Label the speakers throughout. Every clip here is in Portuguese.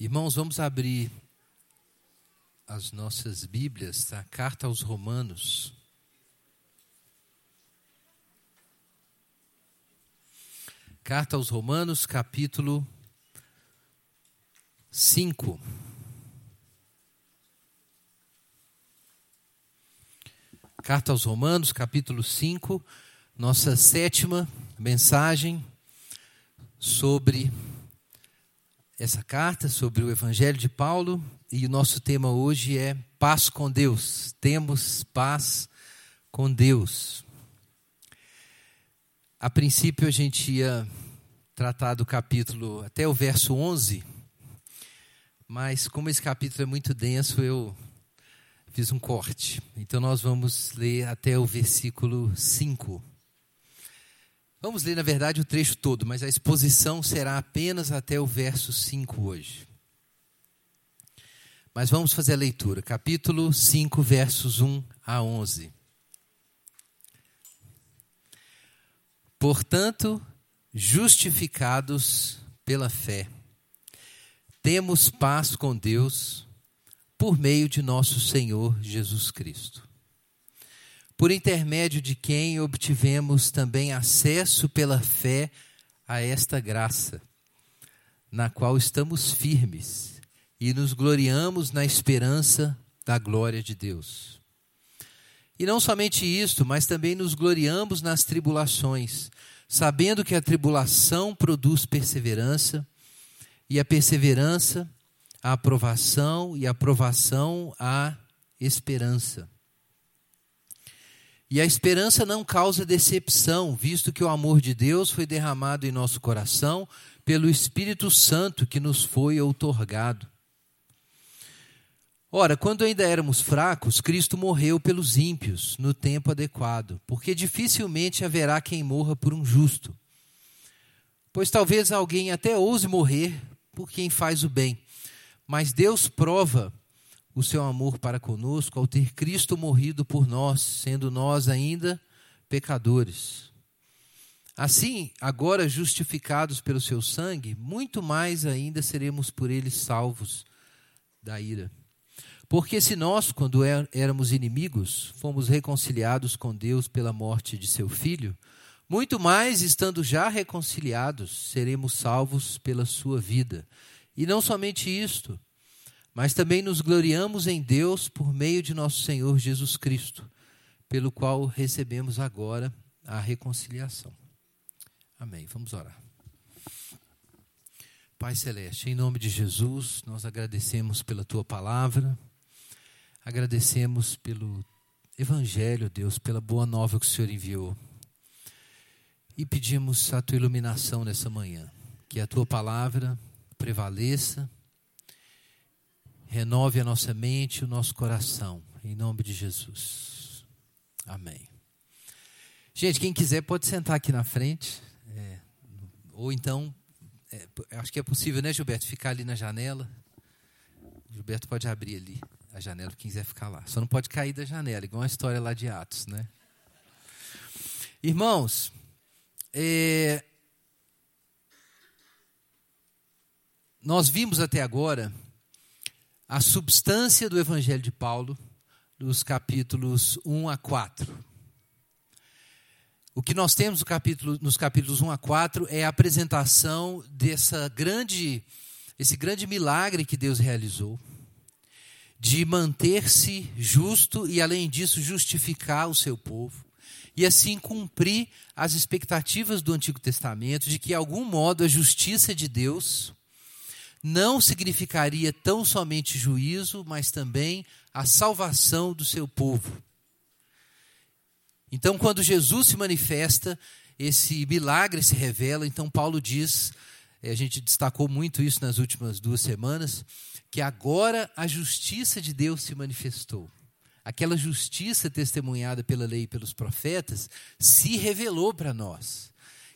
Speaker 1: Irmãos, vamos abrir as nossas Bíblias, a tá? carta aos Romanos. Carta aos Romanos, capítulo 5. Carta aos Romanos, capítulo 5, nossa sétima mensagem sobre essa carta, sobre o Evangelho de Paulo, e o nosso tema hoje é paz com Deus. Temos paz com Deus. A princípio a gente ia tratar do capítulo até o verso 11, mas como esse capítulo é muito denso, eu fiz um corte. Então nós vamos ler até o versículo 5. Vamos ler, na verdade, o trecho todo, mas a exposição será apenas até o verso 5 hoje. Mas vamos fazer a leitura, capítulo 5, versos 1 a 11. Portanto, justificados pela fé, temos paz com Deus por meio de nosso Senhor Jesus Cristo. Por intermédio de quem obtivemos também acesso pela fé a esta graça, na qual estamos firmes e nos gloriamos na esperança da glória de Deus. E não somente isto, mas também nos gloriamos nas tribulações, sabendo que a tribulação produz perseverança, e a perseverança, a aprovação e a aprovação a esperança. E a esperança não causa decepção, visto que o amor de Deus foi derramado em nosso coração pelo Espírito Santo que nos foi outorgado. Ora, quando ainda éramos fracos, Cristo morreu pelos ímpios no tempo adequado, porque dificilmente haverá quem morra por um justo. Pois talvez alguém até ouse morrer por quem faz o bem. Mas Deus prova o seu amor para conosco ao ter Cristo morrido por nós, sendo nós ainda pecadores. Assim, agora justificados pelo seu sangue, muito mais ainda seremos por ele salvos da ira. Porque se nós, quando é, éramos inimigos, fomos reconciliados com Deus pela morte de seu filho, muito mais, estando já reconciliados, seremos salvos pela sua vida. E não somente isto, mas também nos gloriamos em Deus por meio de nosso Senhor Jesus Cristo, pelo qual recebemos agora a reconciliação. Amém. Vamos orar. Pai Celeste, em nome de Jesus, nós agradecemos pela tua palavra, agradecemos pelo Evangelho, Deus, pela boa nova que o Senhor enviou e pedimos a tua iluminação nessa manhã, que a tua palavra prevaleça, renove a nossa mente e o nosso coração, em nome de Jesus. Amém. Gente, quem quiser pode sentar aqui na frente, é, ou então, é, acho que é possível, né, Gilberto, ficar ali na janela. Gilberto pode abrir ali a janela, quem quiser ficar lá. Só não pode cair da janela, igual a história lá de Atos, né? Irmãos, é, nós vimos até agora a substância do Evangelho de Paulo, dos capítulos 1 a 4. O que nós temos no capítulo, nos capítulos 1 a 4 é a apresentação dessa grande, esse grande milagre que Deus realizou, de manter-se justo e, além disso, justificar o seu povo e assim cumprir as expectativas do Antigo Testamento de que, de algum modo, a justiça de Deus não significaria tão somente juízo, mas também a salvação do seu povo. Então, quando Jesus se manifesta, esse milagre se revela. Então, Paulo diz, eh, a gente destacou muito isso nas últimas duas semanas, que agora a justiça de Deus se manifestou aquela justiça testemunhada pela lei e pelos profetas, se revelou para nós.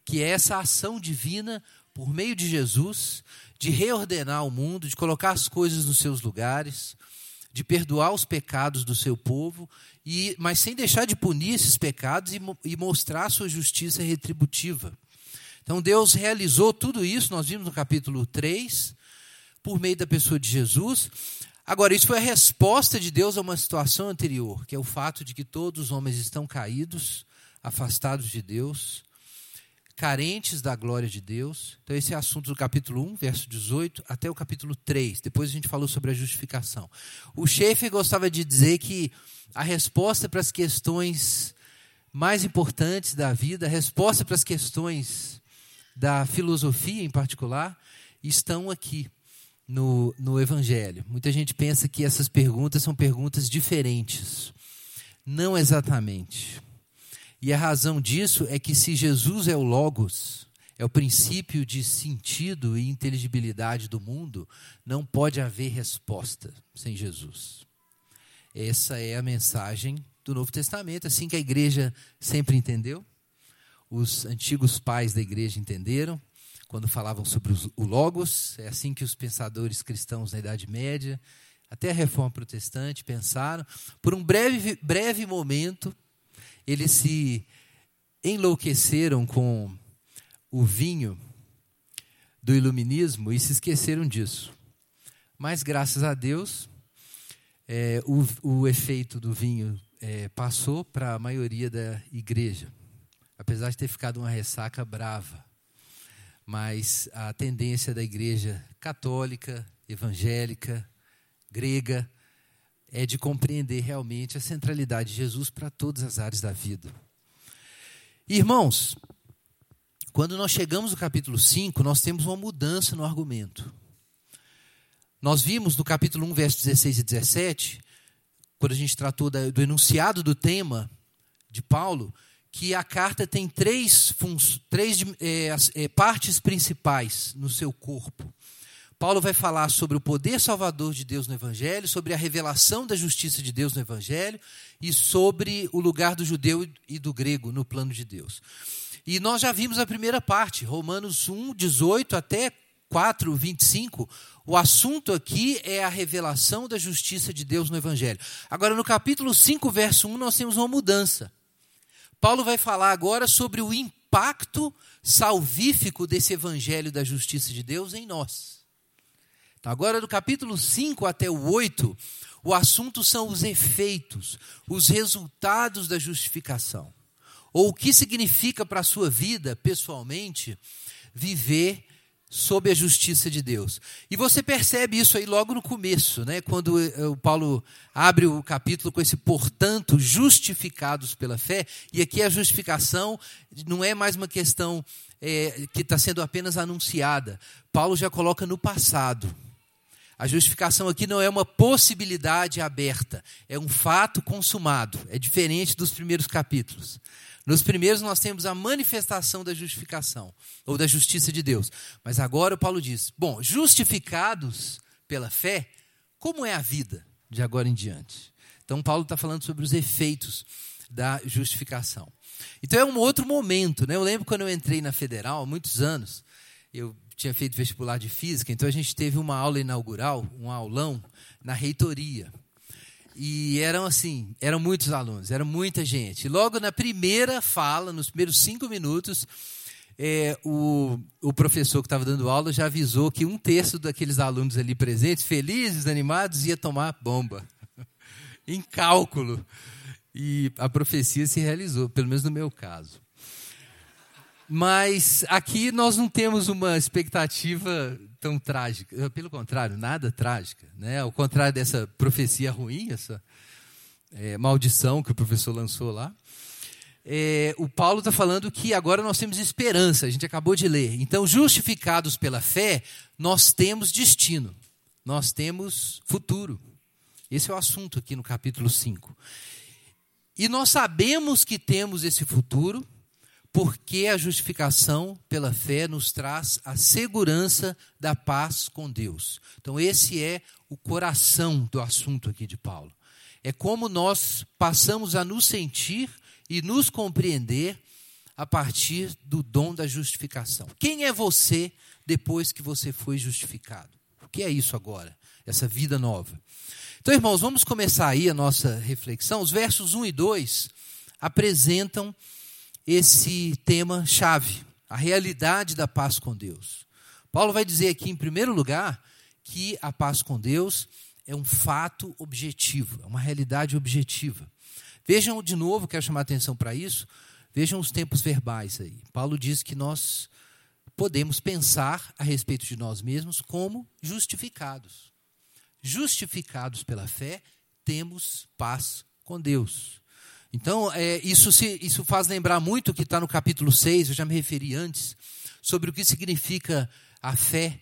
Speaker 1: Que é essa ação divina, por meio de Jesus, de reordenar o mundo, de colocar as coisas nos seus lugares, de perdoar os pecados do seu povo, e, mas sem deixar de punir esses pecados e, e mostrar a sua justiça retributiva. Então Deus realizou tudo isso, nós vimos no capítulo 3, por meio da pessoa de Jesus. Agora, isso foi a resposta de Deus a uma situação anterior, que é o fato de que todos os homens estão caídos, afastados de Deus, carentes da glória de Deus. Então, esse é assunto do capítulo 1, verso 18, até o capítulo 3. Depois a gente falou sobre a justificação. O Schaeffer gostava de dizer que a resposta para as questões mais importantes da vida, a resposta para as questões da filosofia em particular, estão aqui no, no Evangelho. Muita gente pensa que essas perguntas são perguntas diferentes. Não exatamente. E a razão disso é que se Jesus é o Logos, é o princípio de sentido e inteligibilidade do mundo, não pode haver resposta sem Jesus. Essa é a mensagem do Novo Testamento, assim que a igreja sempre entendeu os antigos pais da igreja entenderam quando falavam sobre o Logos. É assim que os pensadores cristãos na Idade Média, até a Reforma Protestante, pensaram. Por um breve, breve momento, eles se enlouqueceram com o vinho do iluminismo e se esqueceram disso. Mas, graças a Deus, é, o, o efeito do vinho é, passou para a maioria da igreja apesar de ter ficado uma ressaca brava. Mas a tendência da igreja católica, evangélica, grega, é de compreender realmente a centralidade de Jesus para todas as áreas da vida. Irmãos, quando nós chegamos no capítulo 5, nós temos uma mudança no argumento. Nós vimos no capítulo 1, versos 16 e 17, quando a gente tratou do enunciado do tema de Paulo, que a carta tem três, três é, é, partes principais no seu corpo. Paulo vai falar sobre o poder salvador de Deus no Evangelho, sobre a revelação da justiça de Deus no Evangelho e sobre o lugar do judeu e do grego no plano de Deus. E nós já vimos a primeira parte, Romanos 1, 18 até 4, 25. O assunto aqui é a revelação da justiça de Deus no Evangelho. Agora, no capítulo 5, verso 1, nós temos uma mudança. Paulo vai falar agora sobre o impacto salvífico desse evangelho da justiça de Deus em nós. Então, agora, do capítulo 5 até o 8, o assunto são os efeitos, os resultados da justificação. Ou o que significa para a sua vida, pessoalmente, viver sob a justiça de Deus. E você percebe isso aí logo no começo, né? quando eh, o Paulo abre o capítulo com esse portanto justificados pela fé, e aqui a justificação não é mais uma questão é, que está sendo apenas anunciada. Paulo já coloca no passado. A justificação aqui não é uma possibilidade aberta, é um fato consumado. É diferente dos primeiros capítulos. Nos primeiros nós temos a manifestação da justificação, ou da justiça de Deus. Mas agora o Paulo diz: bom, justificados pela fé, como é a vida de agora em diante? Então Paulo está falando sobre os efeitos da justificação. Então é um outro momento, né? Eu lembro quando eu entrei na federal, há muitos anos, eu tinha feito vestibular de física, então a gente teve uma aula inaugural, um aulão, na reitoria. E eram assim, eram muitos alunos, era muita gente. Logo na primeira fala, nos primeiros cinco minutos, é, o, o professor que estava dando aula já avisou que um terço daqueles alunos ali presentes, felizes, animados, ia tomar bomba. em cálculo. E a profecia se realizou, pelo menos no meu caso. Mas aqui nós não temos uma expectativa tão trágica. Eh, pelo contrário, nada trágica. Né? Ao contrário dessa profecia ruim, essa é, maldição que o professor lançou lá. É, o Paulo está falando que agora nós temos esperança, a gente acabou de ler. Então, justificados pela fé, nós temos destino, nós temos futuro. Esse é o assunto aqui no capítulo 5. E nós sabemos que temos esse futuro porque a justificação pela fé nos traz a segurança da paz com Deus. Então, esse é o coração do assunto aqui de Paulo. É como nós passamos a nos sentir e nos compreender a partir do dom da justificação. Quem é você depois que você foi justificado? O que é isso agora? Essa vida nova. Então, irmãos, vamos começar aí a nossa reflexão. Os versos 1 e 2 apresentam esse tema chave, a realidade da paz com Deus. Paulo vai dizer aqui, em primeiro lugar, que a paz com Deus é um fato objetivo, é uma realidade objetiva. Vejam de novo, quero chamar a atenção para isso, vejam os tempos verbais aí. Paulo diz que nós podemos pensar a respeito de nós mesmos como justificados. Justificados pela fé, temos paz com Deus. Então, é, isso, se, isso faz lembrar muito o que está no capítulo 6, eu já me referi antes, sobre o que significa a fé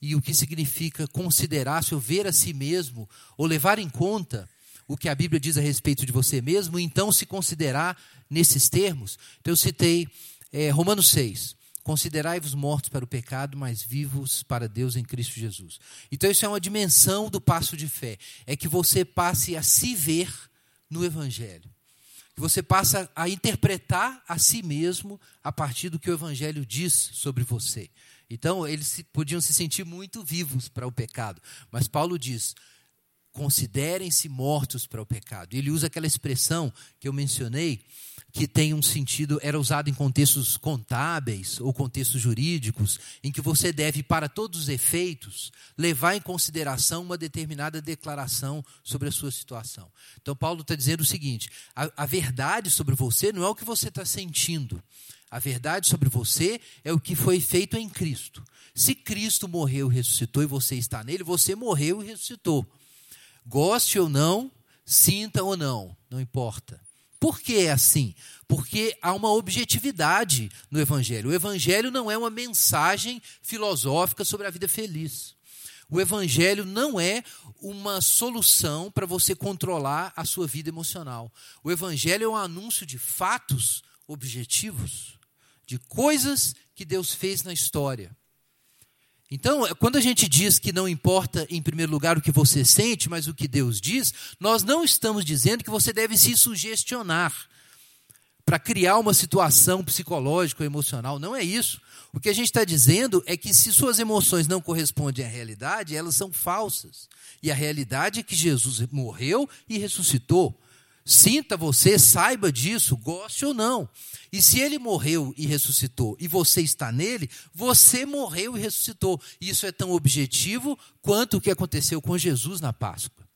Speaker 1: e o que significa considerar-se ou ver a si mesmo, ou levar em conta o que a Bíblia diz a respeito de você mesmo, e então se considerar nesses termos. Então, eu citei é, Romanos 6. Considerai-vos mortos para o pecado, mas vivos para Deus em Cristo Jesus. Então, isso é uma dimensão do passo de fé. É que você passe a se ver no Evangelho. Você passe a interpretar a si mesmo a partir do que o Evangelho diz sobre você. Então, eles podiam se sentir muito vivos para o pecado. Mas Paulo diz: considerem-se mortos para o pecado. Ele usa aquela expressão que eu mencionei, que tem um sentido, era usado em contextos contábeis ou contextos jurídicos, em que você deve, para todos os efeitos, levar em consideração uma determinada declaração sobre a sua situação. Então, Paulo está dizendo o seguinte: a, a verdade sobre você não é o que você está sentindo. A verdade sobre você é o que foi feito em Cristo. Se Cristo morreu e ressuscitou e você está nele, você morreu e ressuscitou. Goste ou não, sinta ou não, não importa. Por que é assim? Porque há uma objetividade no Evangelho. O Evangelho não é uma mensagem filosófica sobre a vida feliz. O Evangelho não é uma solução para você controlar a sua vida emocional. O Evangelho é um anúncio de fatos objetivos, de coisas que Deus fez na história. Então, quando a gente diz que não importa, em primeiro lugar, o que você sente, mas o que Deus diz, nós não estamos dizendo que você deve se sugestionar para criar uma situação psicológica ou emocional. Não é isso. O que a gente está dizendo é que se suas emoções não correspondem à realidade, elas são falsas. E a realidade é que Jesus morreu e ressuscitou. Sinta você, saiba disso, goste ou não. E se ele morreu e ressuscitou e você está nele, você morreu e ressuscitou. Isso é tão objetivo quanto o que aconteceu com Jesus na Páscoa.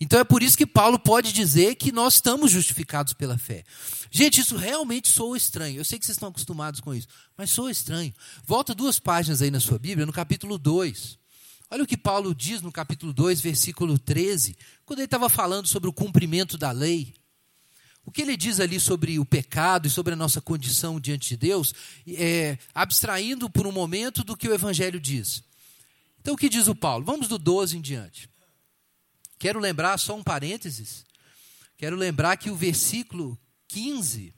Speaker 1: Então é por isso que Paulo pode dizer que nós estamos justificados pela fé. Gente, isso realmente soa estranho. Eu sei que vocês estão acostumados com isso, mas soa estranho. Volta duas páginas aí na sua Bíblia, no capítulo 2. Olha o que Paulo diz no capítulo 2, versículo 13, quando ele estava falando sobre o cumprimento da lei. O que ele diz ali sobre o pecado e sobre a nossa condição diante de Deus, é, abstraindo por um momento do que o Evangelho diz. Então, o que diz o Paulo? Vamos do 12 em diante. Quero lembrar, só um parênteses, quero lembrar que o versículo 15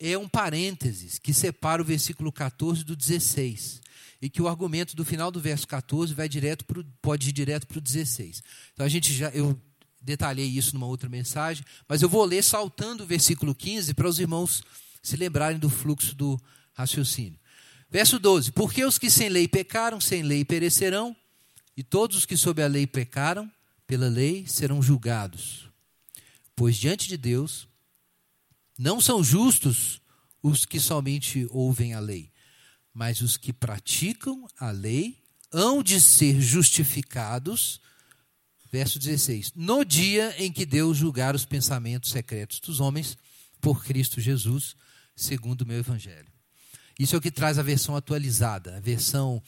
Speaker 1: é um parênteses que separa o versículo 14 do 16 e que o argumento do final do verso 14 vai direto pro, pode ir direto para o 16. Então a gente já eu detalhei isso numa outra mensagem, mas eu vou ler saltando o versículo 15 para os irmãos se lembrarem do fluxo do raciocínio. Verso 12: Porque os que sem lei pecaram, sem lei perecerão, e todos os que sob a lei pecaram, pela lei serão julgados. Pois diante de Deus não são justos os que somente ouvem a lei, mas os que praticam a lei hão de ser justificados. Verso 16: No dia em que Deus julgar os pensamentos secretos dos homens por Cristo Jesus, segundo o meu evangelho. Isso é o que traz a versão atualizada. A versão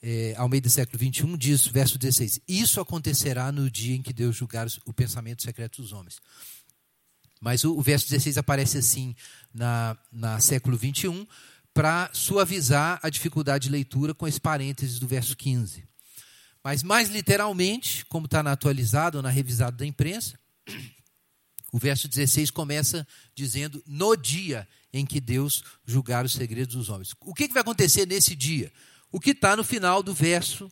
Speaker 1: é, ao meio do século 21 diz, verso 16: Isso acontecerá no dia em que Deus julgar o pensamento secreto dos homens. Mas o, o verso 16 aparece assim na, na século 21, para suavizar a dificuldade de leitura com esse parênteses do verso 15. Mas mais literalmente, como está na atualizada ou na revisada da imprensa, o verso 16 começa dizendo: no dia em que Deus julgar os segredos dos homens. O que, que vai acontecer nesse dia? O que está no final do verso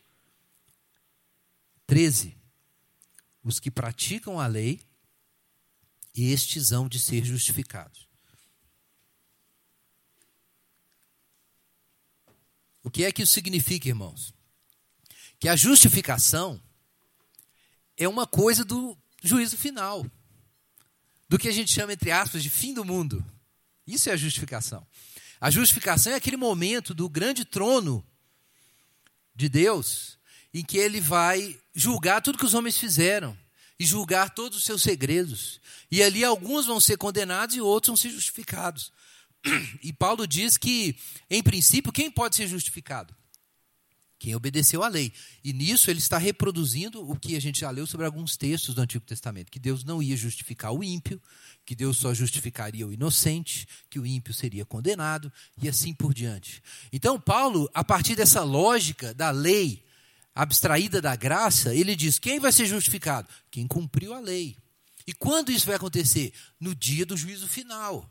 Speaker 1: 13. Os que praticam a lei, estes hão de ser justificados. O que é que isso significa, irmãos? Que a justificação é uma coisa do juízo final, do que a gente chama, entre aspas, de fim do mundo. Isso é a justificação. A justificação é aquele momento do grande trono de Deus em que ele vai julgar tudo que os homens fizeram e julgar todos os seus segredos. E ali alguns vão ser condenados e outros vão ser justificados. E Paulo diz que, em princípio, quem pode ser justificado? Quem obedeceu à lei. E nisso ele está reproduzindo o que a gente já leu sobre alguns textos do Antigo Testamento: que Deus não ia justificar o ímpio, que Deus só justificaria o inocente, que o ímpio seria condenado e assim por diante. Então, Paulo, a partir dessa lógica da lei abstraída da graça, ele diz: quem vai ser justificado? Quem cumpriu a lei. E quando isso vai acontecer? No dia do juízo final.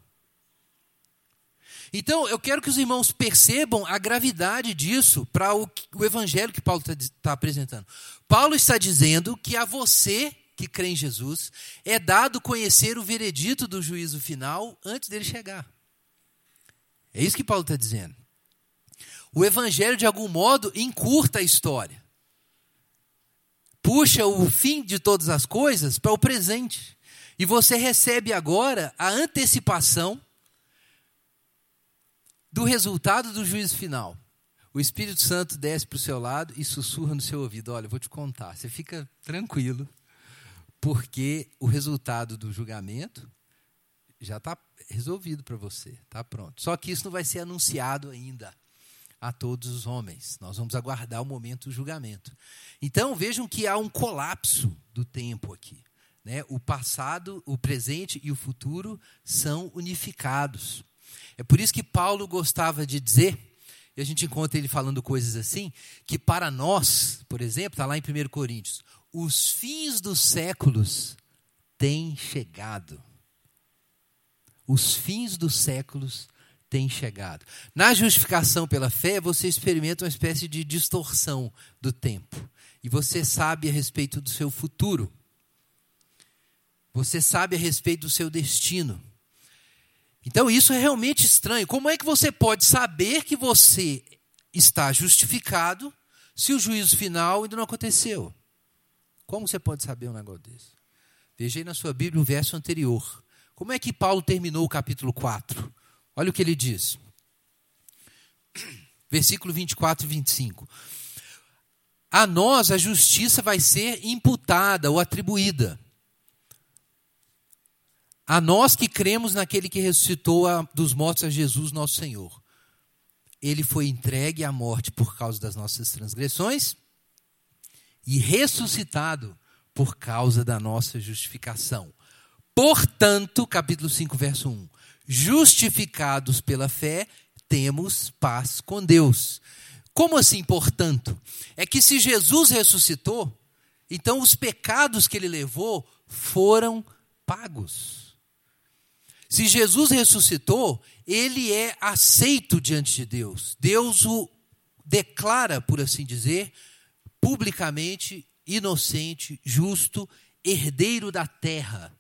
Speaker 1: Então, eu quero que os irmãos percebam a gravidade disso para o, o, evangelho que Paulo está tá apresentando. Paulo está dizendo que a você que crê em Jesus é dado conhecer o veredito do juízo final antes dele chegar. É isso que Paulo está dizendo. O evangelho, de algum modo, encurta a história. Puxa o fim de todas as coisas para o presente. E você recebe agora a antecipação do resultado do juízo final. O Espírito Santo desce para o seu lado e sussurra no seu ouvido: Olha, vou te contar. Você fica tranquilo, porque o resultado do julgamento já está resolvido para você, está pronto. Só que isso não vai ser anunciado ainda a todos os homens. Nós vamos aguardar o momento do julgamento. Então vejam que há um colapso do tempo aqui. Né? O passado, o presente e o futuro são unificados. É por isso que Paulo gostava de dizer, e a gente encontra ele falando coisas assim, que para nós, por exemplo, está lá em 1 Coríntios, os fins dos séculos têm chegado. Os fins dos séculos têm chegado. Na justificação pela fé, você experimenta uma espécie de distorção do tempo. E você sabe a respeito do seu futuro. Você sabe a respeito do seu destino. Então isso é realmente estranho. Como é que você pode saber que você está justificado se o juízo final ainda não aconteceu? Como você pode saber um negócio desse? Veja aí na sua Bíblia o verso anterior. Como é que Paulo terminou o capítulo 4? Olha o que ele diz. Versículo 24 e 25. A nós a justiça vai ser imputada ou atribuída a nós que cremos naquele que ressuscitou a, dos mortos a Jesus, nosso Senhor. Ele foi entregue à morte por causa das nossas transgressões e ressuscitado por causa da nossa justificação. Portanto, capítulo 5, verso 1: justificados pela fé, temos paz com Deus. Como assim, portanto? É que se Jesus ressuscitou, então os pecados que ele levou foram pagos. Se Jesus ressuscitou, ele é aceito diante de Deus. Deus o declara, por assim dizer, publicamente inocente, justo, herdeiro da terra.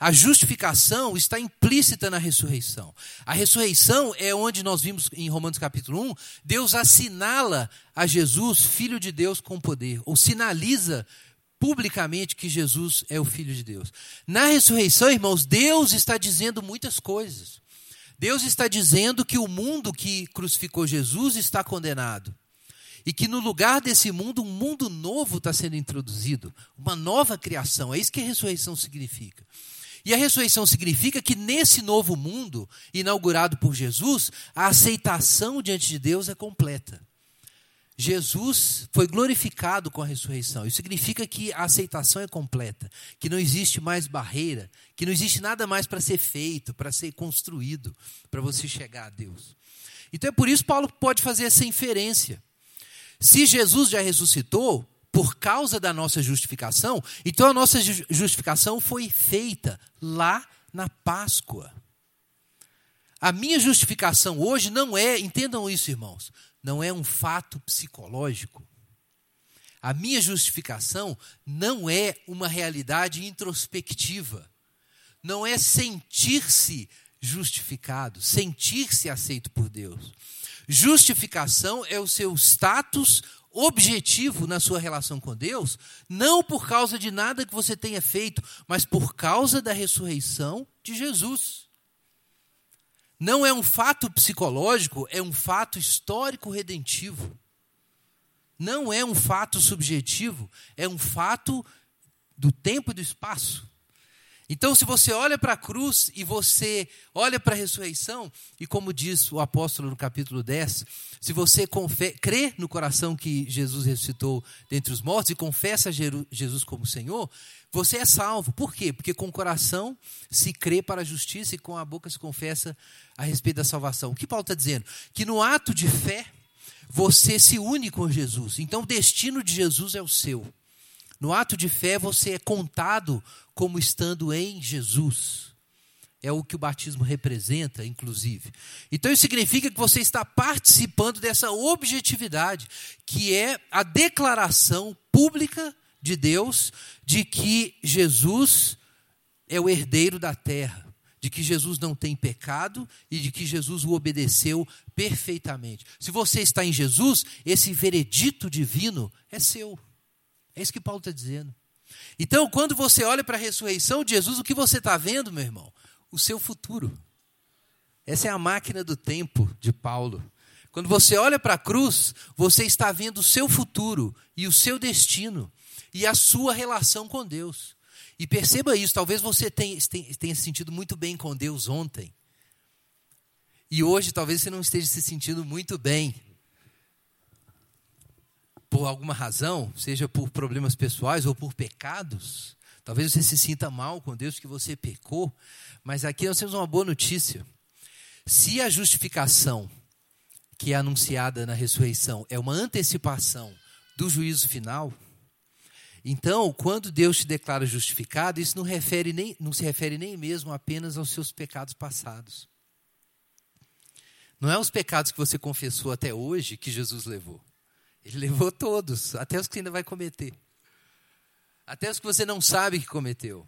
Speaker 1: A justificação está implícita na ressurreição. A ressurreição é onde nós vimos em Romanos capítulo 1, Deus assinala a Jesus, filho de Deus com poder, ou sinaliza publicamente que Jesus é o Filho de Deus. Na ressurreição, irmãos, Deus está dizendo muitas coisas. Deus está dizendo que o mundo que crucificou Jesus está condenado. E que no lugar desse mundo, um mundo novo está sendo introduzido, uma nova criação. É isso que a ressurreição significa. E a ressurreição significa que nesse novo mundo, inaugurado por Jesus, a aceitação diante de Deus é completa. Jesus foi glorificado com a ressurreição. Isso significa que a aceitação é completa, que não existe mais barreira, que não existe nada mais para ser feito, para ser construído, para você chegar a Deus. Então é por isso que Paulo pode fazer essa inferência. Se Jesus já ressuscitou, por causa da nossa justificação, então a nossa justificação foi feita lá na Páscoa. A minha justificação hoje não é, entendam isso, irmãos, não é um fato psicológico. A minha justificação não é uma realidade introspectiva. Não é sentir-se justificado, sentir-se aceito por Deus. Justificação é o seu status objetivo na sua relação com Deus, não por causa de nada que você tenha feito, mas por causa da ressurreição de Jesus. Não é um fato psicológico, é um fato histórico redentivo. não é um fato subjetivo, é um fato do tempo e do espaço. Então, se você olha para a cruz e você olha para a ressurreição, e como diz o apóstolo no capítulo 10, se você crê no coração que Jesus ressuscitou dentre os mortos e confessa Jesus como Senhor, você é salvo. Por quê? Porque com o coração se crê para a justiça e com a boca se confessa a respeito da salvação. O que Paulo está dizendo? Que no ato de fé, você se une com Jesus. Então, o destino de Jesus é o seu. No ato de fé, você é contado como estando em Jesus. É o que o batismo representa, inclusive. Então, isso significa que você está participando dessa objetividade, que é a declaração pública de Deus de que Jesus é o herdeiro da terra, de que Jesus não tem pecado e de que Jesus o obedeceu perfeitamente. Se você está em Jesus, esse veredito divino é seu. É isso que Paulo está dizendo. Então, quando você olha para a ressurreição de Jesus, o que você está vendo, meu irmão? O seu futuro. Essa é a máquina do tempo de Paulo. Quando você olha para a cruz, você está vendo o seu futuro e o seu destino e a sua relação com Deus. E perceba isso, talvez você tenha, se sentido muito bem com Deus ontem. E hoje talvez você não esteja se sentindo muito bem por alguma razão, seja por problemas pessoais ou por pecados, talvez você se sinta mal com Deus que você pecou, mas aqui nós temos uma boa notícia. Se a justificação que é anunciada na ressurreição é uma antecipação do juízo final, então, quando Deus te declara justificado, isso não, refere nem, não se refere nem mesmo apenas aos seus pecados passados. Não é os pecados que você confessou até hoje que Jesus levou. Ele levou todos, até os que ainda vai cometer. Até os que você não sabe que cometeu.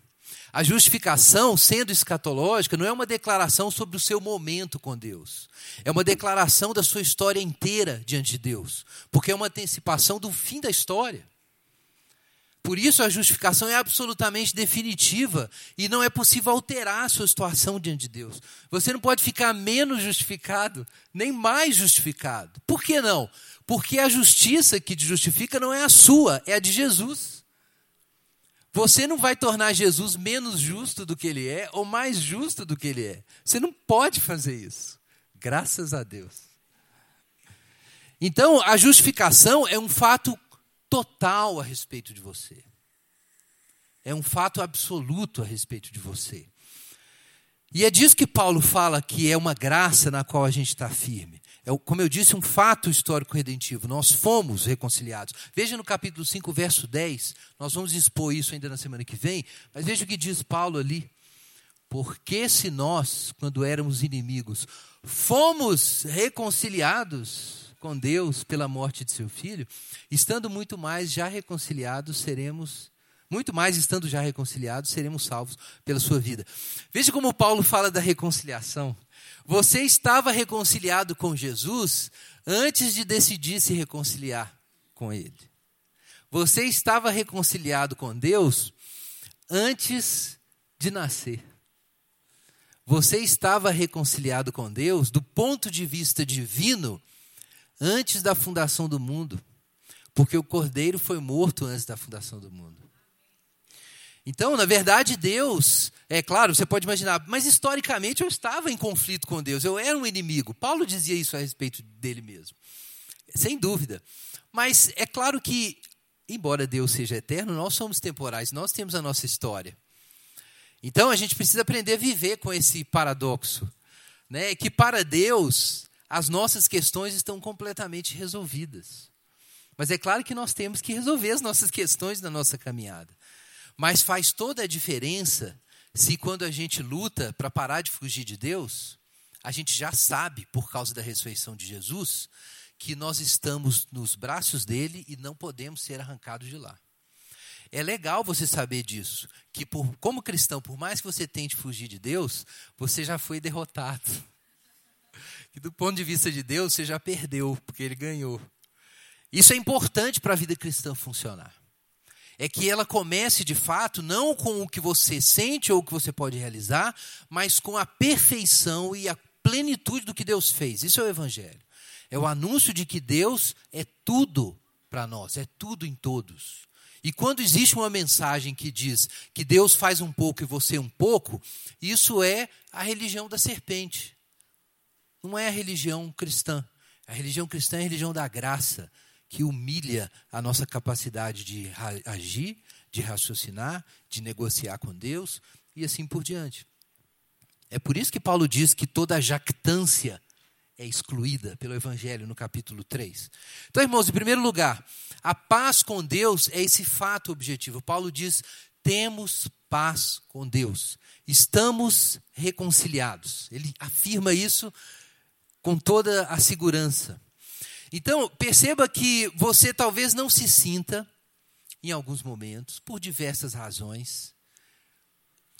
Speaker 1: A justificação, sendo escatológica, não é uma declaração sobre o seu momento com Deus. É uma declaração da sua história inteira diante de Deus. Porque é uma antecipação do fim da história. Por isso a justificação é absolutamente definitiva e não é possível alterar a sua situação diante de Deus. Você não pode ficar menos justificado, nem mais justificado. Por que não? Porque a justiça que te justifica não é a sua, é a de Jesus. Você não vai tornar Jesus menos justo do que ele é ou mais justo do que ele é. Você não pode fazer isso. Graças a Deus. Então, a justificação é um fato total a respeito de você. É um fato absoluto a respeito de você. E é disso que Paulo fala que é uma graça na qual a gente está firme. É, como eu disse, um fato histórico redentivo. Nós fomos reconciliados. Veja no capítulo 5, verso 10. Nós vamos expor isso ainda na semana que vem. Mas veja o que diz Paulo ali. Porque se nós, quando éramos inimigos, fomos reconciliados com Deus pela morte de seu filho, estando muito mais já reconciliados, seremos muito mais estando já reconciliados, seremos salvos pela sua vida. Veja como Paulo fala da reconciliação. Você estava reconciliado com Jesus antes de decidir se reconciliar com Ele. Você estava reconciliado com Deus antes de nascer. Você estava reconciliado com Deus do ponto de vista divino antes da fundação do mundo, porque o cordeiro foi morto antes da fundação do mundo. Então, na verdade, Deus, é claro, você pode imaginar, mas historicamente eu estava em conflito com Deus, eu era um inimigo. Paulo dizia isso a respeito dele mesmo, sem dúvida. Mas é claro que, embora Deus seja eterno, nós somos temporais, nós temos a nossa história. Então a gente precisa aprender a viver com esse paradoxo, né? Que para Deus as nossas questões estão completamente resolvidas. Mas é claro que nós temos que resolver as nossas questões na nossa caminhada. Mas faz toda a diferença se quando a gente luta para parar de fugir de Deus, a gente já sabe, por causa da ressurreição de Jesus, que nós estamos nos braços dele e não podemos ser arrancados de lá. É legal você saber disso, que por, como cristão, por mais que você tente fugir de Deus, você já foi derrotado. Que do ponto de vista de Deus, você já perdeu, porque ele ganhou. Isso é importante para a vida cristã funcionar é que ela comece de fato não com o que você sente ou o que você pode realizar, mas com a perfeição e a plenitude do que Deus fez. Isso é o Evangelho. É o anúncio de que Deus é tudo para nós, é tudo em todos. E quando existe uma mensagem que diz que Deus faz um pouco e você um pouco, isso é a religião da serpente. Não é a religião cristã. A religião cristã é a religião da graça, que humilha a nossa capacidade de agir, de raciocinar, de negociar com Deus e assim por diante. É por isso que Paulo diz que toda jactância é excluída pelo Evangelho no capítulo 3. Então, irmãos, em primeiro lugar, a paz com Deus é esse fato objetivo. Paulo diz: temos paz com Deus, estamos reconciliados. Ele afirma isso com toda a segurança. Então, perceba que você talvez não se sinta, em alguns momentos, por diversas razões,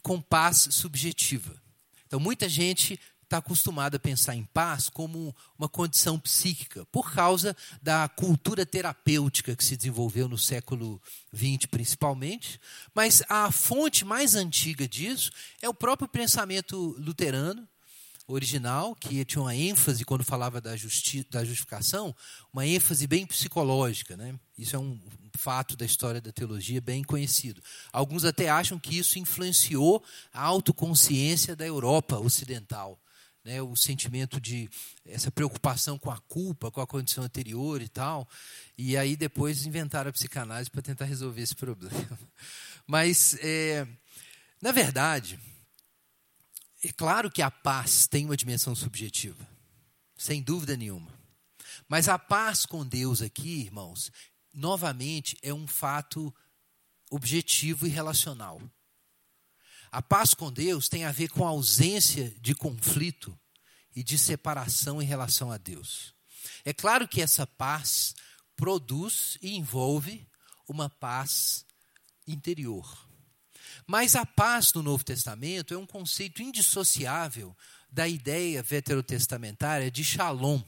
Speaker 1: com paz subjetiva. Então, muita gente está acostumada a pensar em paz como uma condição psíquica, por causa da cultura terapêutica que se desenvolveu no século XX, principalmente. Mas a fonte mais antiga disso é o próprio pensamento luterano, original, que tinha uma ênfase, quando falava da, justi da justificação, uma ênfase bem psicológica. Né? Isso é um fato da história da teologia bem conhecido. Alguns até acham que isso influenciou a autoconsciência da Europa ocidental. Né, o sentimento de essa preocupação com a culpa, com a condição anterior e tal. E aí depois inventaram a psicanálise para tentar resolver esse problema. Mas, é, na verdade, é claro que a paz tem uma dimensão subjetiva, sem dúvida nenhuma. Mas a paz com Deus aqui, irmãos, novamente é um fato objetivo e relacional. A paz com Deus tem a ver com a ausência de conflito e de separação em relação a Deus. É claro que essa paz produz e envolve uma paz interior. Mas a paz no Novo Testamento é um conceito indissociável da ideia veterotestamentária de shalom.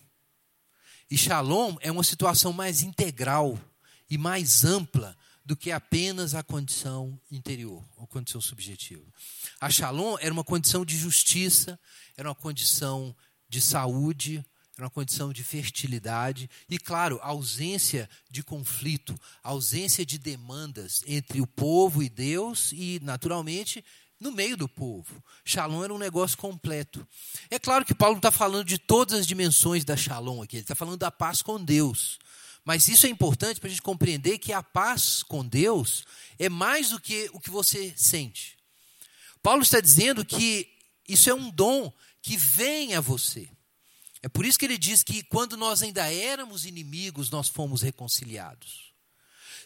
Speaker 1: E shalom é uma situação mais integral e mais ampla do que apenas a condição interior, a condição subjetiva. A shalom era uma condição de justiça, era uma condição de saúde, era uma condição de fertilidade e, claro, ausência de conflito, ausência de demandas entre o povo e Deus e, naturalmente, no meio do povo. Shalom era um negócio completo. É claro que Paulo está falando de todas as dimensões da Shalom aqui, ele está falando da paz com Deus. Mas isso é importante para a gente compreender que a paz com Deus é mais do que o que você sente. Paulo está dizendo que isso é um dom que vem a você. É por isso que ele diz que quando nós ainda éramos inimigos, nós fomos reconciliados.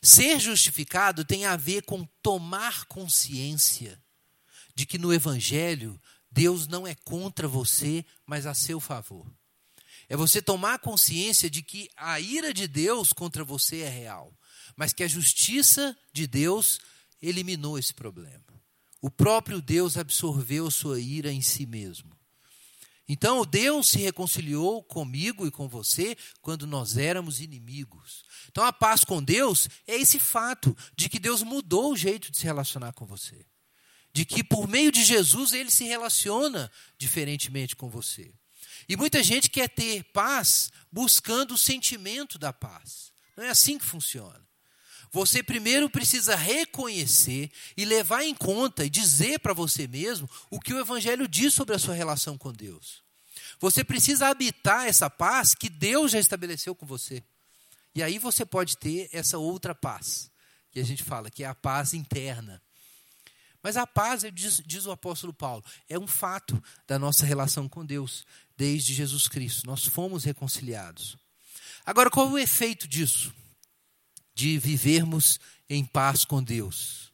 Speaker 1: Ser justificado tem a ver com tomar consciência de que no Evangelho Deus não é contra você, mas a seu favor. É você tomar consciência de que a ira de Deus contra você é real, mas que a justiça de Deus eliminou esse problema. O próprio Deus absorveu sua ira em si mesmo. Então, Deus se reconciliou comigo e com você quando nós éramos inimigos. Então, a paz com Deus é esse fato de que Deus mudou o jeito de se relacionar com você. De que por meio de Jesus ele se relaciona diferentemente com você. E muita gente quer ter paz buscando o sentimento da paz. Não é assim que funciona. Você primeiro precisa reconhecer e levar em conta e dizer para você mesmo o que o Evangelho diz sobre a sua relação com Deus. Você precisa habitar essa paz que Deus já estabeleceu com você. E aí você pode ter essa outra paz, que a gente fala, que é a paz interna. Mas a paz, diz, diz o apóstolo Paulo, é um fato da nossa relação com Deus, desde Jesus Cristo. Nós fomos reconciliados. Agora, qual é o efeito disso? De vivermos em paz com Deus.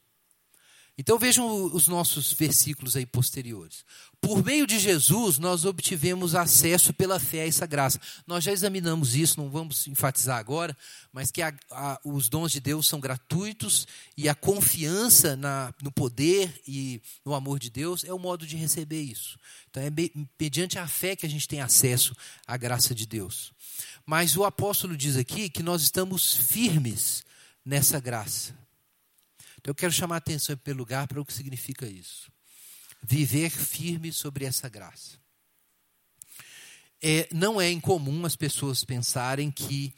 Speaker 1: Então vejam os nossos versículos aí posteriores. Por meio de Jesus, nós obtivemos acesso pela fé a essa graça. Nós já examinamos isso, não vamos enfatizar agora, mas que a, a, os dons de Deus são gratuitos e a confiança na, no poder e no amor de Deus é o modo de receber isso. Então é mediante a fé que a gente tem acesso à graça de Deus. Mas o apóstolo diz aqui que nós estamos firmes nessa graça. Então eu quero chamar a atenção em primeiro lugar para o que significa isso. Viver firme sobre essa graça. É, não é incomum as pessoas pensarem que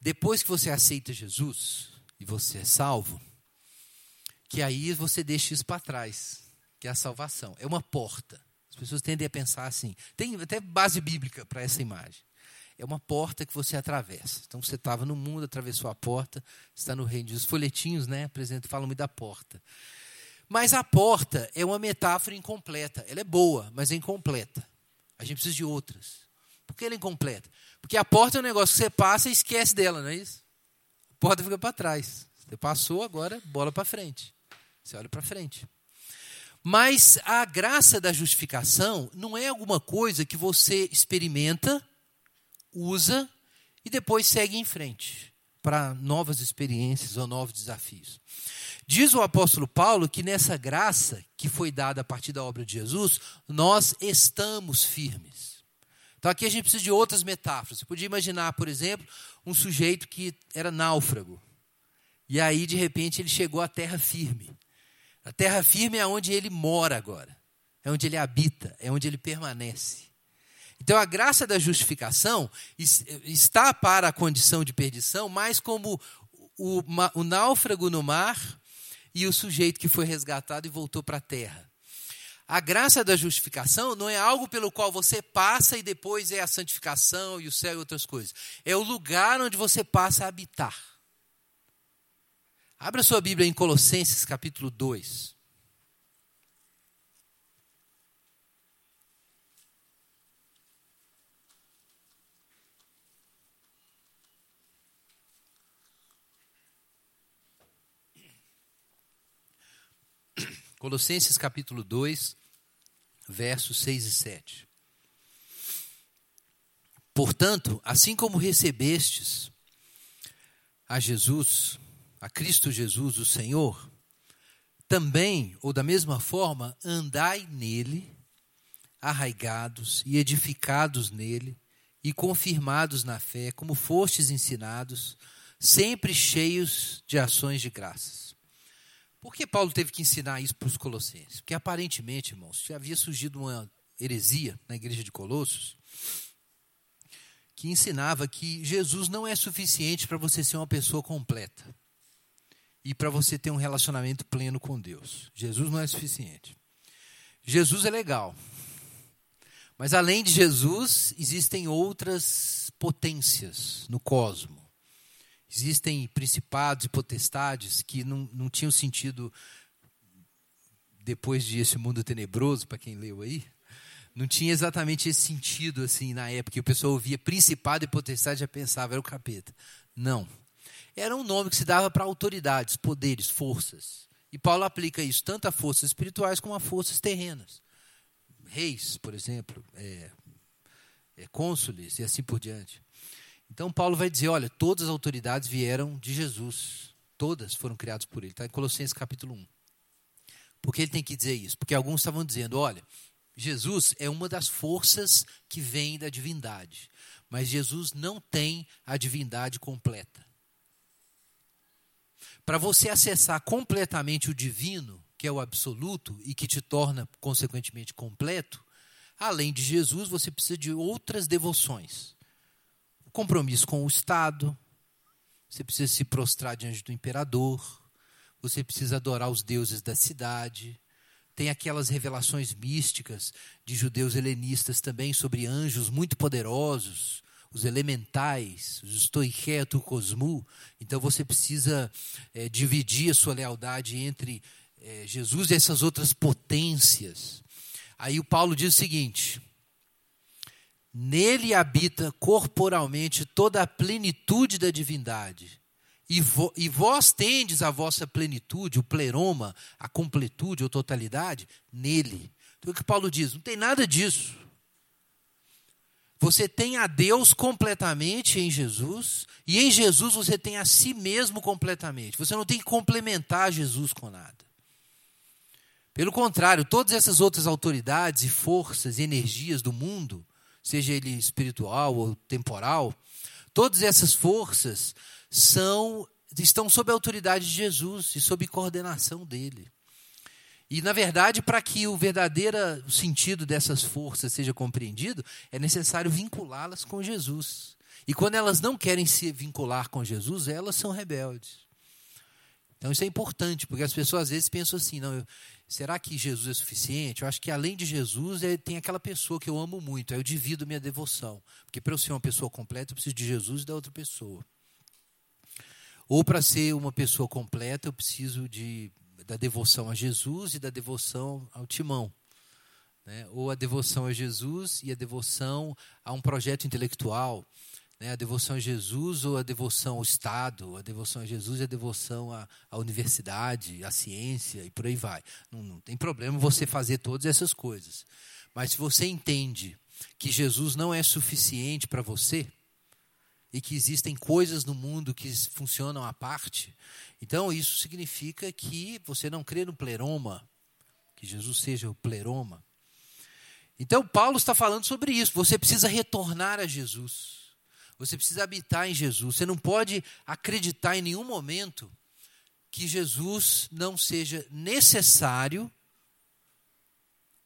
Speaker 1: depois que você aceita Jesus e você é salvo, que aí você deixa isso para trás, que é a salvação. É uma porta. As pessoas tendem a pensar assim. Tem até base bíblica para essa imagem. É uma porta que você atravessa. Então você estava no mundo, atravessou a porta, está no reino de Deus. Os folhetinhos, né, apresentam, falam muito da porta. Mas a porta é uma metáfora incompleta. Ela é boa, mas é incompleta. A gente precisa de outras. Por que ela é incompleta? Porque a porta é um negócio que você passa e esquece dela, não é isso? A porta fica para trás. Você passou, agora bola para frente. Você olha para frente. Mas a graça da justificação não é alguma coisa que você experimenta, usa e depois segue em frente para novas experiências ou novos desafios. Diz o apóstolo Paulo que nessa graça que foi dada a partir da obra de Jesus, nós estamos firmes. Então aqui a gente precisa de outras metáforas. Você podia imaginar, por exemplo, um sujeito que era náufrago. E aí, de repente, ele chegou à terra firme. A terra firme é onde ele mora agora. É onde ele habita, é onde ele permanece. Então a graça da justificação está para a condição de perdição, mais como o, o náufrago no mar e o sujeito que foi resgatado e voltou para a terra. A graça da justificação não é algo pelo qual você passa e depois é a santificação e o céu e outras coisas. É o lugar onde você passa a habitar. Abra sua Bíblia em Colossenses capítulo 2. Colossenses capítulo 2, versos 6 e 7. Portanto, assim como recebestes a Jesus, a Cristo Jesus, o Senhor, também, ou da mesma forma, andai nele, arraigados e edificados nele, e confirmados na fé, como fostes ensinados, sempre cheios de ações de graças. Por que Paulo teve que ensinar isso para os colossenses? Porque aparentemente, irmãos, havia surgido uma heresia na igreja de Colossos que ensinava que Jesus não é suficiente para você ser uma pessoa completa e para você ter um relacionamento pleno com Deus. Jesus não é suficiente. Jesus é legal. Mas além de Jesus, existem outras potências no cosmos Existem principados e potestades que não, não tinham sentido depois de esse mundo tenebroso, para quem leu aí. Não tinha exatamente esse sentido assim na época. Que o pessoal ouvia principado e potestade já pensava era o capeta. Não. Era um nome que se dava para autoridades, poderes, forças. E Paulo aplica isso tanto a forças espirituais como a forças terrenas. Reis, por exemplo, é, é, cônsules e assim por diante. Então Paulo vai dizer, olha, todas as autoridades vieram de Jesus. Todas foram criadas por ele. Está em Colossenses capítulo 1. Por que ele tem que dizer isso? Porque alguns estavam dizendo, olha, Jesus é uma das forças que vem da divindade. Mas Jesus não tem a divindade completa. Para você acessar completamente o divino, que é o absoluto e que te torna consequentemente completo, além de Jesus, você precisa de outras devoções compromisso com o Estado, você precisa se prostrar diante do imperador, você precisa adorar os deuses da cidade. Tem aquelas revelações místicas de judeus helenistas também sobre anjos muito poderosos, os elementais, os stoicheto cosmu. Então você precisa é, dividir a sua lealdade entre é, Jesus e essas outras potências. Aí o Paulo diz o seguinte: Nele habita corporalmente toda a plenitude da divindade. E, vo, e vós tendes a vossa plenitude, o pleroma, a completude ou totalidade, nele. Então o que Paulo diz? Não tem nada disso. Você tem a Deus completamente em Jesus, e em Jesus você tem a si mesmo completamente. Você não tem que complementar Jesus com nada. Pelo contrário, todas essas outras autoridades e forças e energias do mundo seja ele espiritual ou temporal, todas essas forças são estão sob a autoridade de Jesus e sob coordenação dele. E, na verdade, para que o verdadeiro sentido dessas forças seja compreendido, é necessário vinculá-las com Jesus. E quando elas não querem se vincular com Jesus, elas são rebeldes. Então isso é importante, porque as pessoas às vezes pensam assim: não, eu, será que Jesus é suficiente? Eu acho que além de Jesus tem aquela pessoa que eu amo muito, aí eu divido minha devoção. Porque para eu ser uma pessoa completa, eu preciso de Jesus e da outra pessoa. Ou para ser uma pessoa completa, eu preciso de, da devoção a Jesus e da devoção ao timão. Né? Ou a devoção a Jesus e a devoção a um projeto intelectual. Né? A devoção a Jesus ou a devoção ao Estado, a devoção a Jesus e a devoção à, à universidade, à ciência e por aí vai. Não, não tem problema você fazer todas essas coisas. Mas se você entende que Jesus não é suficiente para você, e que existem coisas no mundo que funcionam à parte. Então, isso significa que você não crê no pleroma, que Jesus seja o pleroma. Então, Paulo está falando sobre isso. Você precisa retornar a Jesus. Você precisa habitar em Jesus. Você não pode acreditar em nenhum momento que Jesus não seja necessário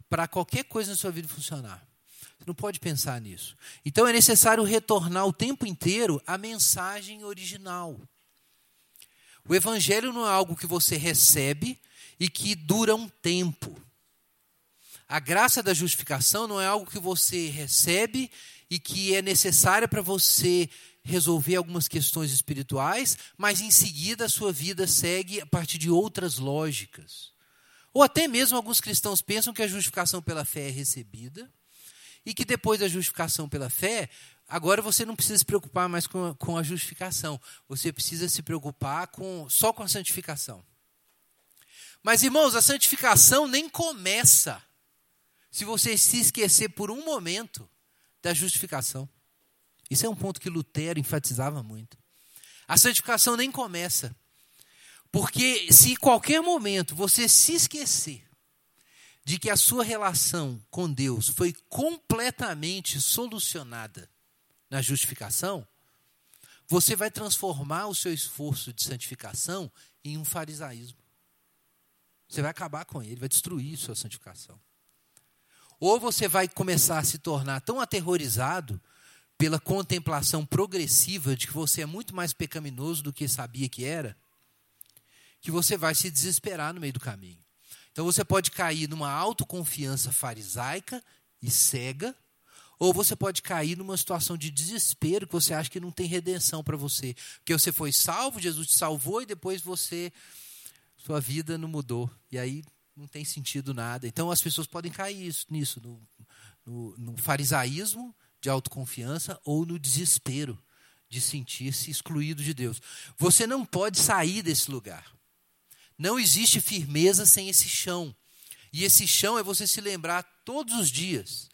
Speaker 1: para qualquer coisa na sua vida funcionar. Você não pode pensar nisso. Então é necessário retornar o tempo inteiro à mensagem original. O evangelho não é algo que você recebe e que dura um tempo. A graça da justificação não é algo que você recebe e que é necessária para você resolver algumas questões espirituais, mas em seguida a sua vida segue a partir de outras lógicas. Ou até mesmo alguns cristãos pensam que a justificação pela fé é recebida e que depois da justificação pela fé, agora você não precisa se preocupar mais com a, com a justificação, você precisa se preocupar com, só com a santificação. Mas, irmãos, a santificação nem começa se você se esquecer por um momento da justificação. Isso é um ponto que Lutero enfatizava muito. A santificação nem começa. Porque se em qualquer momento você se esquecer de que a sua relação com Deus foi completamente solucionada na justificação, você vai transformar o seu esforço de santificação em um farisaísmo. Você vai acabar com ele, vai destruir sua santificação. Ou você vai começar a se tornar tão aterrorizado pela contemplação progressiva de que você é muito mais pecaminoso do que sabia que era, que você vai se desesperar no meio do caminho. Então você pode cair numa autoconfiança farisaica e cega, ou você pode cair numa situação de desespero que você acha que não tem redenção para você, porque você foi salvo, Jesus te salvou e depois você sua vida não mudou e aí não tem sentido nada. Então as pessoas podem cair isso, nisso, no, no, no farisaísmo de autoconfiança ou no desespero de sentir-se excluído de Deus. Você não pode sair desse lugar. Não existe firmeza sem esse chão. E esse chão é você se lembrar todos os dias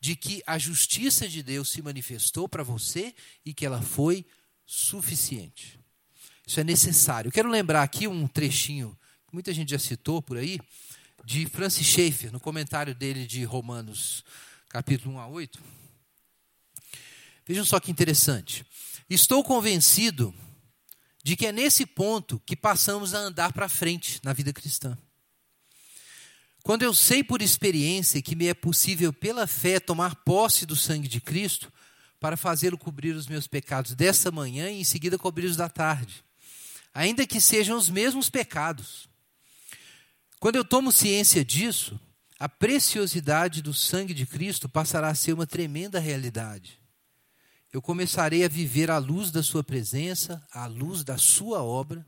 Speaker 1: de que a justiça de Deus se manifestou para você e que ela foi suficiente. Isso é necessário. Eu quero lembrar aqui um trechinho, muita gente já citou por aí, de Francis Schaeffer, no comentário dele de Romanos, capítulo 1 a 8. Vejam só que interessante. Estou convencido de que é nesse ponto que passamos a andar para frente na vida cristã. Quando eu sei por experiência que me é possível, pela fé, tomar posse do sangue de Cristo para fazê-lo cobrir os meus pecados dessa manhã e em seguida cobrir os da tarde, ainda que sejam os mesmos pecados. Quando eu tomo ciência disso, a preciosidade do sangue de Cristo passará a ser uma tremenda realidade eu começarei a viver à luz da Sua presença, à luz da Sua obra,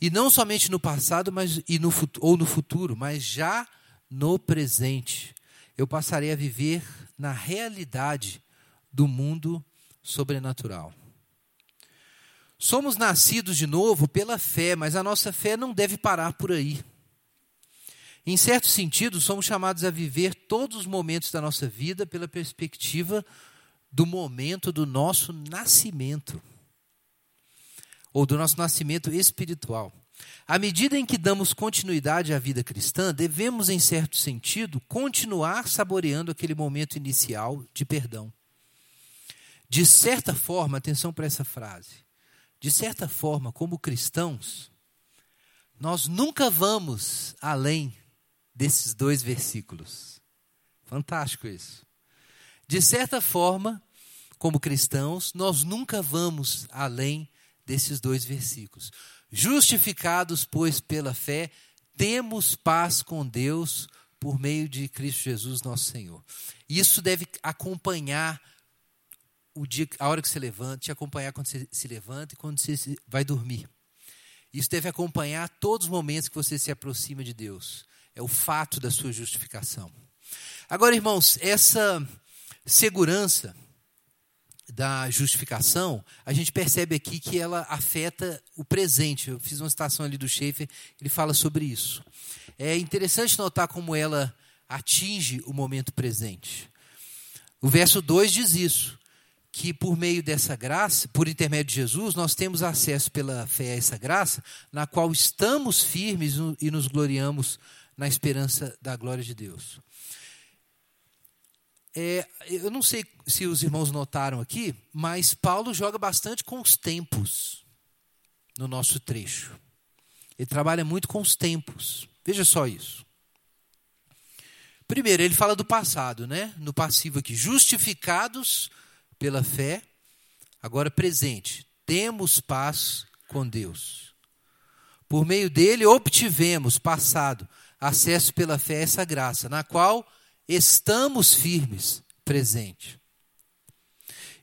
Speaker 1: e não somente no passado mas, e no, ou no futuro, mas já no presente. Eu passarei a viver na realidade do mundo sobrenatural. Somos nascidos de novo pela fé, mas a nossa fé não deve parar por aí. Em certo sentido, somos chamados a viver todos os momentos da nossa vida pela perspectiva do momento do nosso nascimento, ou do nosso nascimento espiritual. À medida em que damos continuidade à vida cristã, devemos, em certo sentido, continuar saboreando aquele momento inicial de perdão. De certa forma, atenção para essa frase, de certa forma, como cristãos, nós nunca vamos além desses dois versículos. Fantástico isso. De certa forma, como cristãos, nós nunca vamos além desses dois versículos. Justificados, pois, pela fé, temos paz com Deus por meio de Cristo Jesus, nosso Senhor. Isso deve acompanhar o dia, a hora que você levanta, te acompanhar quando você se levanta e quando você vai dormir. Isso deve acompanhar todos os momentos que você se aproxima de Deus. É o fato da sua justificação. Agora, irmãos, essa segurança da justificação, a gente percebe aqui que ela afeta o presente. Eu fiz uma citação ali do Schaefer, ele fala sobre isso. É interessante notar como ela atinge o momento presente. O verso 2 diz isso, que por meio dessa graça, por intermédio de Jesus, nós temos acesso pela fé a essa graça, na qual estamos firmes e nos gloriamos na esperança da glória de Deus. É, eu não sei se os irmãos notaram aqui, mas Paulo joga bastante com os tempos no nosso trecho. Ele trabalha muito com os tempos. Veja só isso. Primeiro, ele fala do passado, né? No passivo aqui, justificados pela fé, agora presente, temos paz com Deus. Por meio dele obtivemos, passado, acesso pela fé a essa graça, na qual estamos firmes, presente.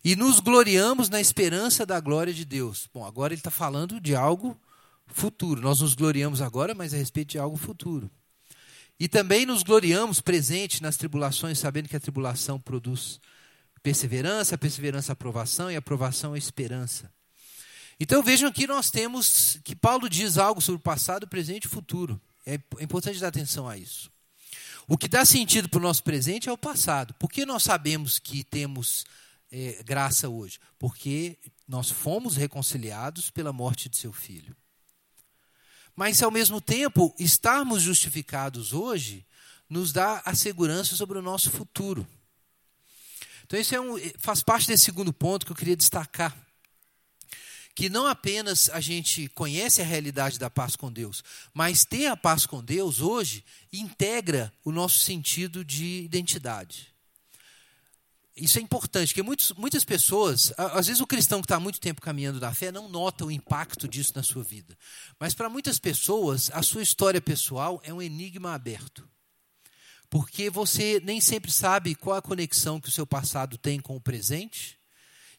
Speaker 1: E nos gloriamos na esperança da glória de Deus. Bom, agora ele está falando de algo futuro. Nós nos gloriamos agora, mas a respeito de algo futuro. E também nos gloriamos presente nas tribulações, sabendo que a tribulação produz perseverança, a perseverança aprovação e a aprovação a esperança. Então vejam aqui nós temos que Paulo diz algo sobre o passado, presente e futuro. É importante dar atenção a isso. O que dá sentido para o nosso presente é o passado. Por que nós sabemos que temos é, graça hoje? Porque nós fomos reconciliados pela morte de seu filho. Mas, ao mesmo tempo, estarmos justificados hoje nos dá a segurança sobre o nosso futuro. Então, isso é um, faz parte desse segundo ponto que eu queria destacar que não apenas a gente conhece a realidade da paz com Deus, mas ter a paz com Deus hoje integra o nosso sentido de identidade. Isso é importante, porque muitos, muitas pessoas, às vezes o cristão que está há muito tempo caminhando na fé não nota o impacto disso na sua vida. Mas para muitas pessoas, a sua história pessoal é um enigma aberto. Porque você nem sempre sabe qual a conexão que o seu passado tem com o presente,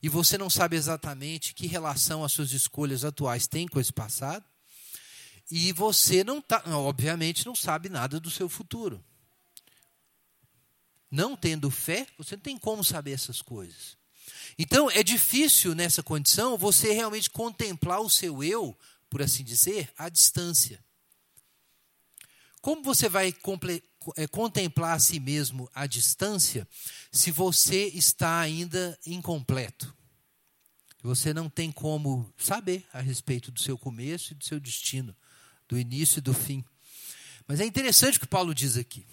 Speaker 1: e você não sabe exatamente que relação as suas escolhas atuais têm com esse passado, e você não tá, obviamente não sabe nada do seu futuro. Não tendo fé, você não tem como saber essas coisas. Então é difícil nessa condição você realmente contemplar o seu eu, por assim dizer, à distância. Como você vai é, contemplar a si mesmo à distância se você está ainda incompleto. Você não tem como saber a respeito do seu começo e do seu destino, do início e do fim. Mas é interessante o que Paulo diz aqui.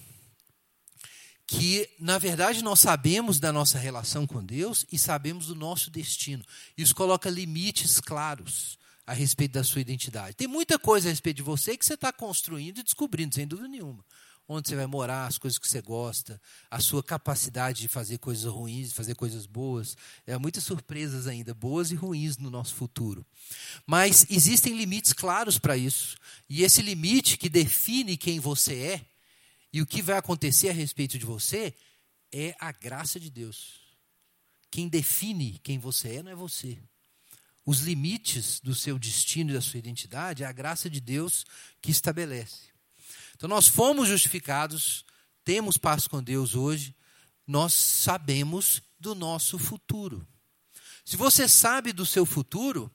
Speaker 1: Que, na verdade, nós sabemos da nossa relação com Deus e sabemos do nosso destino. Isso coloca limites claros a respeito da sua identidade. Tem muita coisa a respeito de você que você está construindo e descobrindo, sem dúvida nenhuma. Onde você vai morar, as coisas que você gosta, a sua capacidade de fazer coisas ruins, de fazer coisas boas. É, muitas surpresas ainda, boas e ruins no nosso futuro. Mas existem limites claros para isso. E esse limite que define quem você é e o que vai acontecer a respeito de você é a graça de Deus. Quem define quem você é não é você os limites do seu destino e da sua identidade, é a graça de Deus que estabelece. Então nós fomos justificados, temos paz com Deus hoje, nós sabemos do nosso futuro. Se você sabe do seu futuro,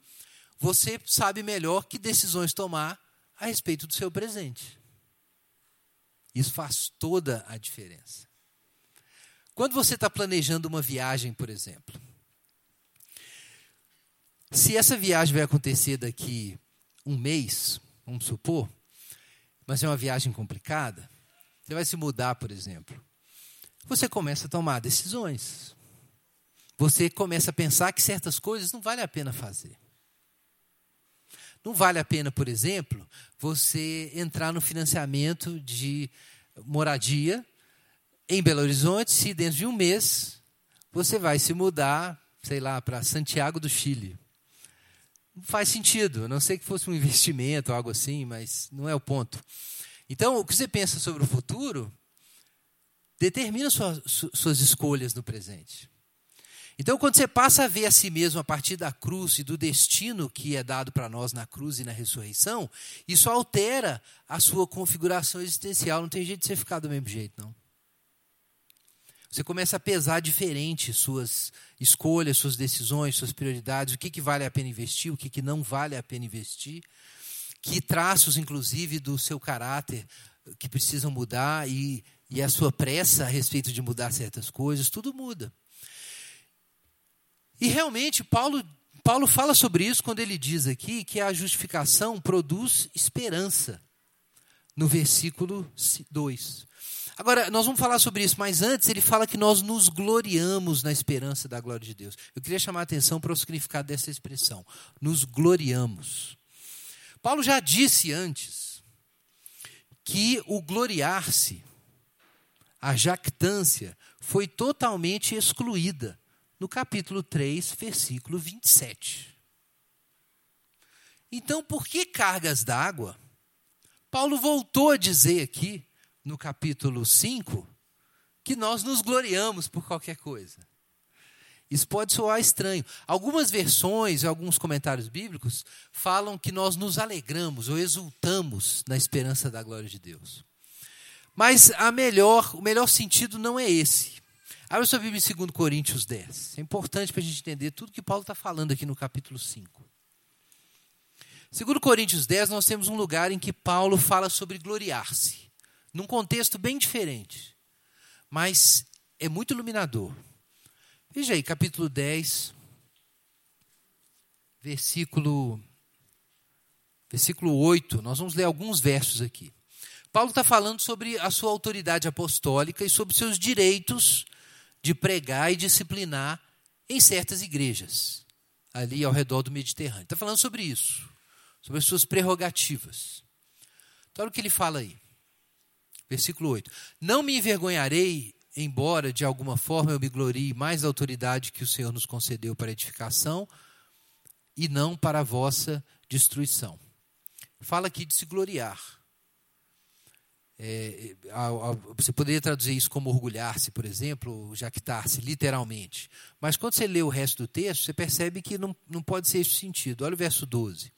Speaker 1: você sabe melhor que decisões tomar a respeito do seu presente. Isso faz toda a diferença. Quando você está planejando uma viagem, por exemplo, se essa viagem vai acontecer daqui um mês, vamos supor, mas é uma viagem complicada, você vai se mudar, por exemplo. Você começa a tomar decisões. Você começa a pensar que certas coisas não vale a pena fazer. Não vale a pena, por exemplo, você entrar no financiamento de moradia em Belo Horizonte se dentro de um mês você vai se mudar sei lá, para Santiago do Chile. Faz sentido, a não sei que fosse um investimento ou algo assim, mas não é o ponto. Então, o que você pensa sobre o futuro determina suas escolhas no presente. Então, quando você passa a ver a si mesmo a partir da cruz e do destino que é dado para nós na cruz e na ressurreição, isso altera a sua configuração existencial. Não tem jeito de você ficar do mesmo jeito, não. Você começa a pesar diferente suas escolhas, suas decisões, suas prioridades, o que, que vale a pena investir, o que, que não vale a pena investir, que traços, inclusive, do seu caráter que precisam mudar e, e a sua pressa a respeito de mudar certas coisas, tudo muda. E realmente, Paulo, Paulo fala sobre isso quando ele diz aqui que a justificação produz esperança, no versículo 2. Agora, nós vamos falar sobre isso, mas antes ele fala que nós nos gloriamos na esperança da glória de Deus. Eu queria chamar a atenção para o significado dessa expressão. Nos gloriamos. Paulo já disse antes que o gloriar-se, a jactância, foi totalmente excluída no capítulo 3, versículo 27. Então, por que cargas d'água? Paulo voltou a dizer aqui, no capítulo 5, que nós nos gloriamos por qualquer coisa. Isso pode soar estranho. Algumas versões, alguns comentários bíblicos falam que nós nos alegramos ou exultamos na esperança da glória de Deus. Mas a melhor, o melhor sentido não é esse. Abra sua Bíblia em 2 Coríntios 10. É importante para a gente entender tudo que Paulo está falando aqui no capítulo 5. 2 Coríntios 10, nós temos um lugar em que Paulo fala sobre gloriar-se, num contexto bem diferente, mas é muito iluminador. Veja aí, capítulo 10, versículo, versículo 8. Nós vamos ler alguns versos aqui. Paulo está falando sobre a sua autoridade apostólica e sobre seus direitos de pregar e disciplinar em certas igrejas, ali ao redor do Mediterrâneo. Está falando sobre isso, sobre as suas prerrogativas. Então, olha o que ele fala aí. Versículo 8: Não me envergonharei, embora de alguma forma eu me glorie mais da autoridade que o Senhor nos concedeu para edificação e não para a vossa destruição. Fala aqui de se gloriar. É, a, a, você poderia traduzir isso como orgulhar-se, por exemplo, jactar-se, literalmente. Mas quando você lê o resto do texto, você percebe que não, não pode ser esse sentido. Olha o verso 12.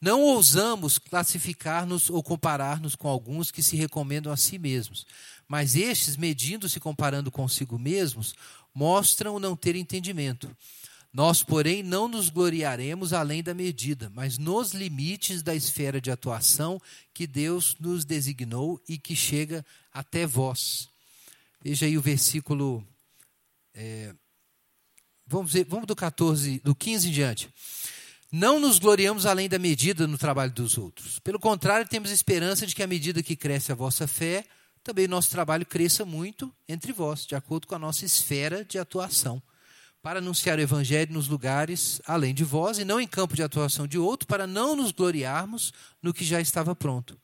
Speaker 1: Não ousamos classificar-nos ou comparar-nos com alguns que se recomendam a si mesmos, mas estes, medindo-se comparando consigo mesmos, mostram não ter entendimento. Nós, porém, não nos gloriaremos além da medida, mas nos limites da esfera de atuação que Deus nos designou e que chega até vós. Veja aí o versículo. É, vamos, ver, vamos do 14, do 15 em diante. Não nos gloriamos além da medida no trabalho dos outros. Pelo contrário, temos esperança de que, à medida que cresce a vossa fé, também nosso trabalho cresça muito entre vós, de acordo com a nossa esfera de atuação para anunciar o evangelho nos lugares além de vós e não em campo de atuação de outro, para não nos gloriarmos no que já estava pronto.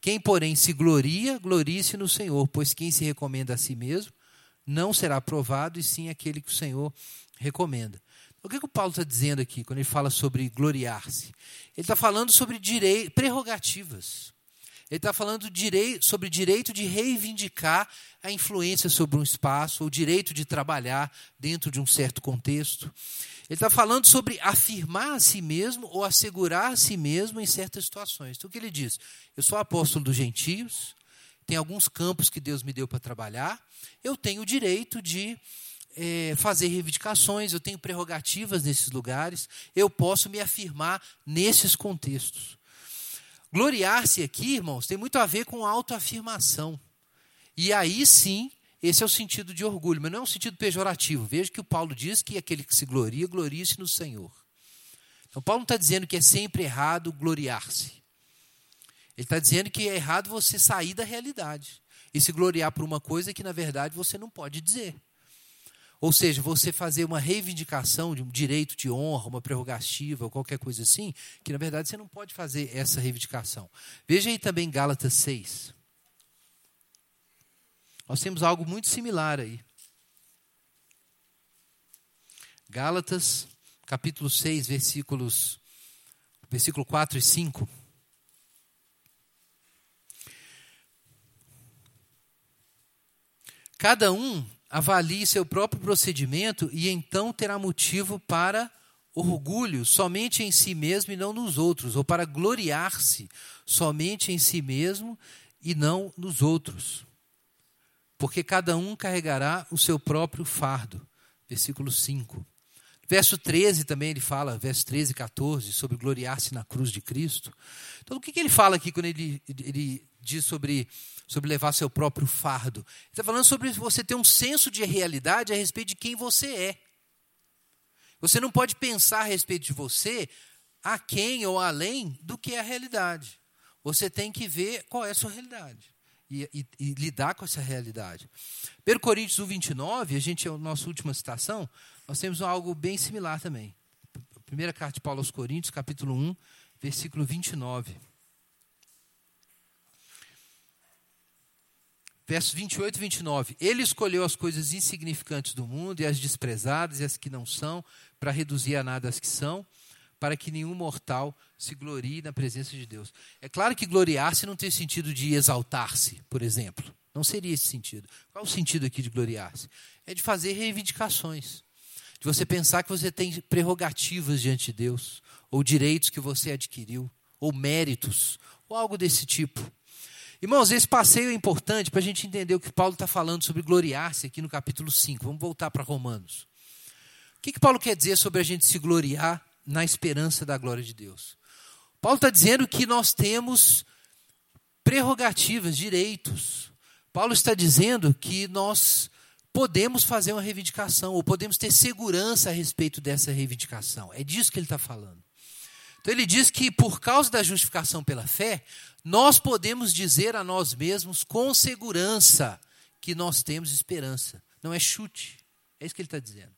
Speaker 1: Quem, porém, se gloria, glorie-se no Senhor, pois quem se recomenda a si mesmo não será aprovado, e sim aquele que o Senhor recomenda. O que, que o Paulo está dizendo aqui, quando ele fala sobre gloriar-se? Ele está falando sobre direi prerrogativas. Ele está falando direi sobre direito de reivindicar a influência sobre um espaço, o direito de trabalhar dentro de um certo contexto. Ele está falando sobre afirmar a si mesmo ou assegurar a si mesmo em certas situações. Então, o que ele diz? Eu sou apóstolo dos gentios, tem alguns campos que Deus me deu para trabalhar, eu tenho o direito de é, fazer reivindicações, eu tenho prerrogativas nesses lugares, eu posso me afirmar nesses contextos. Gloriar-se aqui, irmãos, tem muito a ver com autoafirmação. E aí sim, esse é o sentido de orgulho, mas não é um sentido pejorativo. Veja que o Paulo diz que aquele que se gloria, glorie-se no Senhor. Então, Paulo não está dizendo que é sempre errado gloriar-se. Ele está dizendo que é errado você sair da realidade e se gloriar por uma coisa que, na verdade, você não pode dizer. Ou seja, você fazer uma reivindicação de um direito de honra, uma prerrogativa ou qualquer coisa assim, que na verdade você não pode fazer essa reivindicação. Veja aí também Gálatas 6. Nós temos algo muito similar aí. Gálatas, capítulo 6, versículos versículo 4 e 5. Cada um avalie seu próprio procedimento e então terá motivo para orgulho somente em si mesmo e não nos outros, ou para gloriar-se somente em si mesmo e não nos outros. Porque cada um carregará o seu próprio fardo. Versículo 5. Verso 13 também ele fala, verso 13 e 14, sobre gloriar-se na cruz de Cristo. Então, o que, que ele fala aqui quando ele, ele diz sobre, sobre levar seu próprio fardo? Ele está falando sobre você ter um senso de realidade a respeito de quem você é. Você não pode pensar a respeito de você a quem ou além do que é a realidade. Você tem que ver qual é a sua realidade. E, e, e, lidar com essa realidade. 1 Coríntios 1, 29, a gente é a nossa última citação, nós temos algo bem similar também. Primeira carta de Paulo aos Coríntios, capítulo 1, versículo 29. Versos 28 e 29. Ele escolheu as coisas insignificantes do mundo e as desprezadas e as que não são, para reduzir a nada as que são, para que nenhum mortal se glorie na presença de Deus. É claro que gloriar-se não tem sentido de exaltar-se, por exemplo. Não seria esse sentido. Qual o sentido aqui de gloriar-se? É de fazer reivindicações de você pensar que você tem prerrogativas diante de Deus, ou direitos que você adquiriu, ou méritos, ou algo desse tipo. Irmãos, esse passeio é importante para a gente entender o que Paulo está falando sobre gloriar-se aqui no capítulo 5. Vamos voltar para Romanos. O que, que Paulo quer dizer sobre a gente se gloriar na esperança da glória de Deus? Paulo está dizendo que nós temos prerrogativas, direitos. Paulo está dizendo que nós podemos fazer uma reivindicação, ou podemos ter segurança a respeito dessa reivindicação. É disso que ele está falando. Então ele diz que por causa da justificação pela fé, nós podemos dizer a nós mesmos com segurança que nós temos esperança. Não é chute. É isso que ele está dizendo.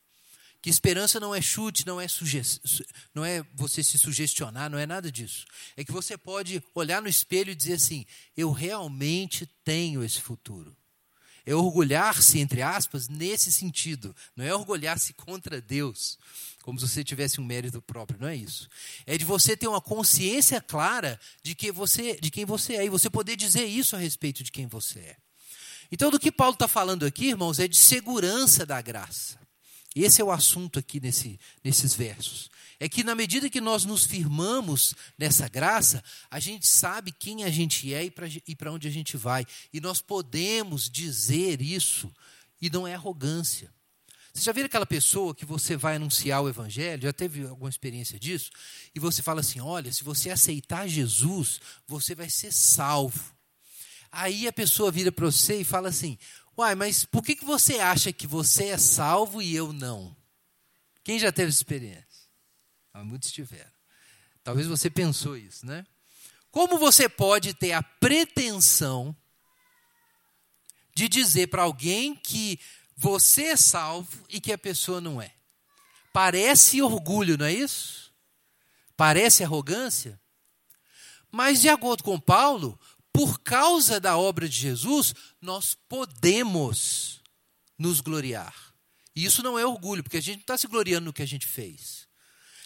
Speaker 1: Que esperança não é chute, não é, não é você se sugestionar, não é nada disso. É que você pode olhar no espelho e dizer assim: eu realmente tenho esse futuro. É orgulhar-se, entre aspas, nesse sentido. Não é orgulhar-se contra Deus, como se você tivesse um mérito próprio, não é isso. É de você ter uma consciência clara de, que você, de quem você é e você poder dizer isso a respeito de quem você é. Então, do que Paulo está falando aqui, irmãos, é de segurança da graça. Esse é o assunto aqui nesse, nesses versos é que na medida que nós nos firmamos nessa graça, a gente sabe quem a gente é e para onde a gente vai. E nós podemos dizer isso, e não é arrogância. Você já viu aquela pessoa que você vai anunciar o evangelho? Já teve alguma experiência disso? E você fala assim: olha, se você aceitar Jesus, você vai ser salvo. Aí a pessoa vira para você e fala assim: uai, mas por que, que você acha que você é salvo e eu não? Quem já teve essa experiência? Ah, muitos tiveram. Talvez você pensou isso, né? Como você pode ter a pretensão de dizer para alguém que você é salvo e que a pessoa não é? Parece orgulho, não é isso? Parece arrogância? Mas, de acordo com Paulo, por causa da obra de Jesus, nós podemos nos gloriar. E isso não é orgulho, porque a gente não está se gloriando no que a gente fez.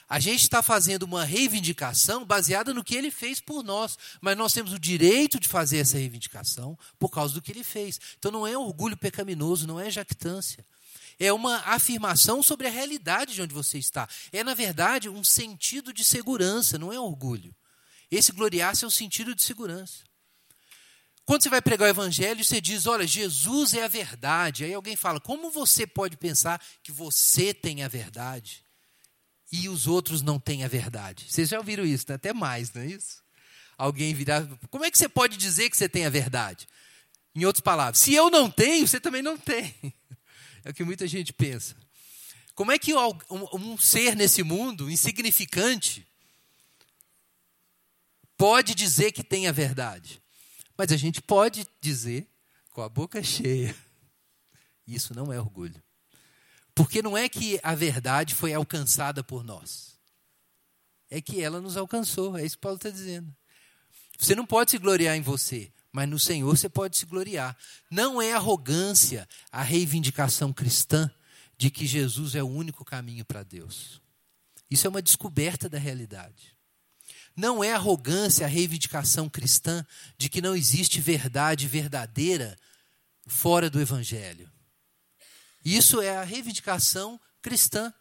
Speaker 1: A gente está fazendo uma reivindicação baseada no que ele fez por nós, mas nós temos o direito de fazer essa reivindicação por causa do que ele fez. Então não é orgulho pecaminoso, não é jactância. É uma afirmação sobre a realidade de onde você está. É, na verdade, um sentido de segurança, não é orgulho. Esse gloriar-se é um sentido de segurança. Quando você vai pregar o evangelho, você diz: Olha, Jesus é a verdade. Aí alguém fala: Como você pode pensar que você tem a verdade? E os outros não têm a verdade. Vocês já ouviram isso, né? até mais, não é isso? Alguém virar. Como é que você pode dizer que você tem a verdade? Em outras palavras, se eu não tenho, você também não tem. É o que muita gente pensa. Como é que um, ser nesse mundo, insignificante, pode dizer que tem a verdade? Mas a gente pode dizer com a boca cheia. Isso não é orgulho. Porque não é que a verdade foi alcançada por nós. É que ela nos alcançou. É isso que Paulo está dizendo. Você não pode se gloriar em você, mas no Senhor você pode se gloriar. Não é arrogância a reivindicação cristã de que Jesus é o único caminho para Deus. Isso é uma descoberta da realidade. Não é arrogância a reivindicação cristã de que não existe verdade verdadeira fora do Evangelho. Isso é a reivindicação cristã.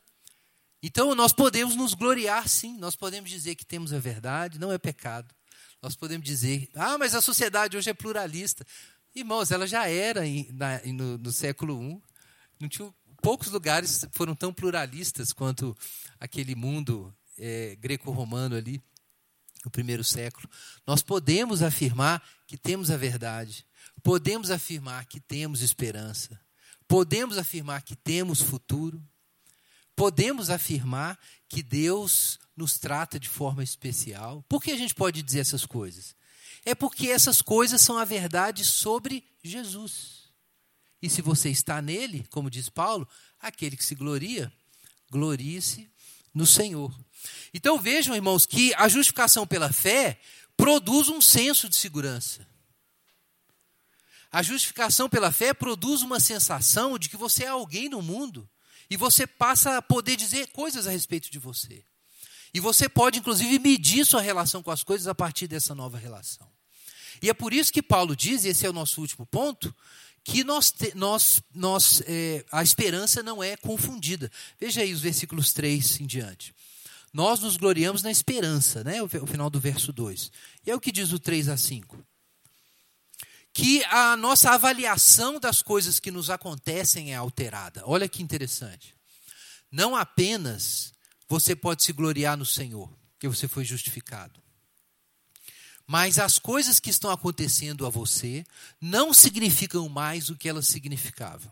Speaker 1: Então nós podemos nos gloriar, sim, nós podemos dizer que temos a verdade, não é pecado. Nós podemos dizer, ah, mas a sociedade hoje é pluralista. Irmãos, ela já era em, na, no, no, século I. Não tinha, poucos lugares foram tão pluralistas quanto aquele mundo é, greco-romano ali no primeiro século, nós podemos afirmar que temos a verdade, podemos afirmar que temos esperança, podemos afirmar que temos futuro, podemos afirmar que Deus nos trata de forma especial. Por que a gente pode dizer essas coisas? É porque essas coisas são a verdade sobre Jesus. E se você está nele, como diz Paulo, aquele que se gloria, glorie-se no Senhor. Então vejam, irmãos, que a justificação pela fé produz um senso de segurança. A justificação pela fé produz uma sensação de que você é alguém no mundo e você passa a poder dizer coisas a respeito de você. E você pode, inclusive, medir sua relação com as coisas a partir dessa nova relação. E é por isso que Paulo diz, e esse é o nosso último ponto, que nós, nós, nós é, a esperança não é confundida. Veja aí os versículos 3 em diante. Nós nos gloriamos na esperança, né? o, final do verso 2. E é o que diz o 3 a 5. Que a nossa avaliação das coisas que nos acontecem é alterada. Olha que interessante. Não apenas você pode se gloriar no Senhor, que você foi justificado. Mas as coisas que estão acontecendo a você não significam mais o que elas significavam.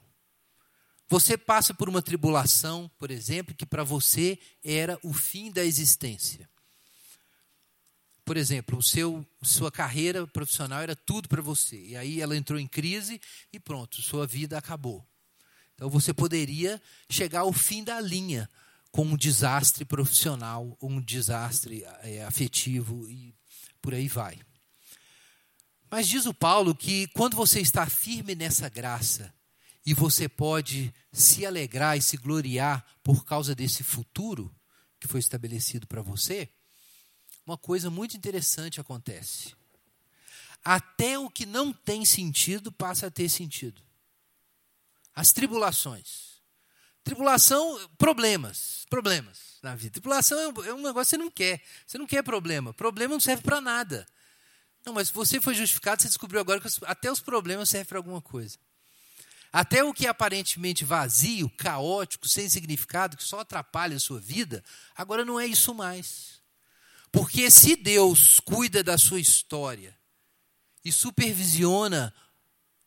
Speaker 1: Você passa por uma tribulação, por exemplo, que para você era o fim da existência. Por exemplo, o seu, sua carreira profissional era tudo para você. E aí ela entrou em crise e pronto, sua vida acabou. Então você poderia chegar ao fim da linha com um desastre profissional, um desastre é, afetivo e por aí vai. Mas diz o Paulo que quando você está firme nessa graça, e você pode se alegrar e se gloriar por causa desse futuro que foi estabelecido para você, uma coisa muito interessante acontece. Até o que não tem sentido passa a ter sentido. As tribulações. Tribulação, problemas, problemas na vida. Tribulação é um negócio que você não quer. Você não quer problema. Problema não serve para nada. Não, mas você foi justificado, você descobriu agora que até os problemas servem para alguma coisa. Até o que é aparentemente vazio, caótico, sem significado, que só atrapalha a sua vida, agora não é isso mais. Porque se Deus cuida da sua história e supervisiona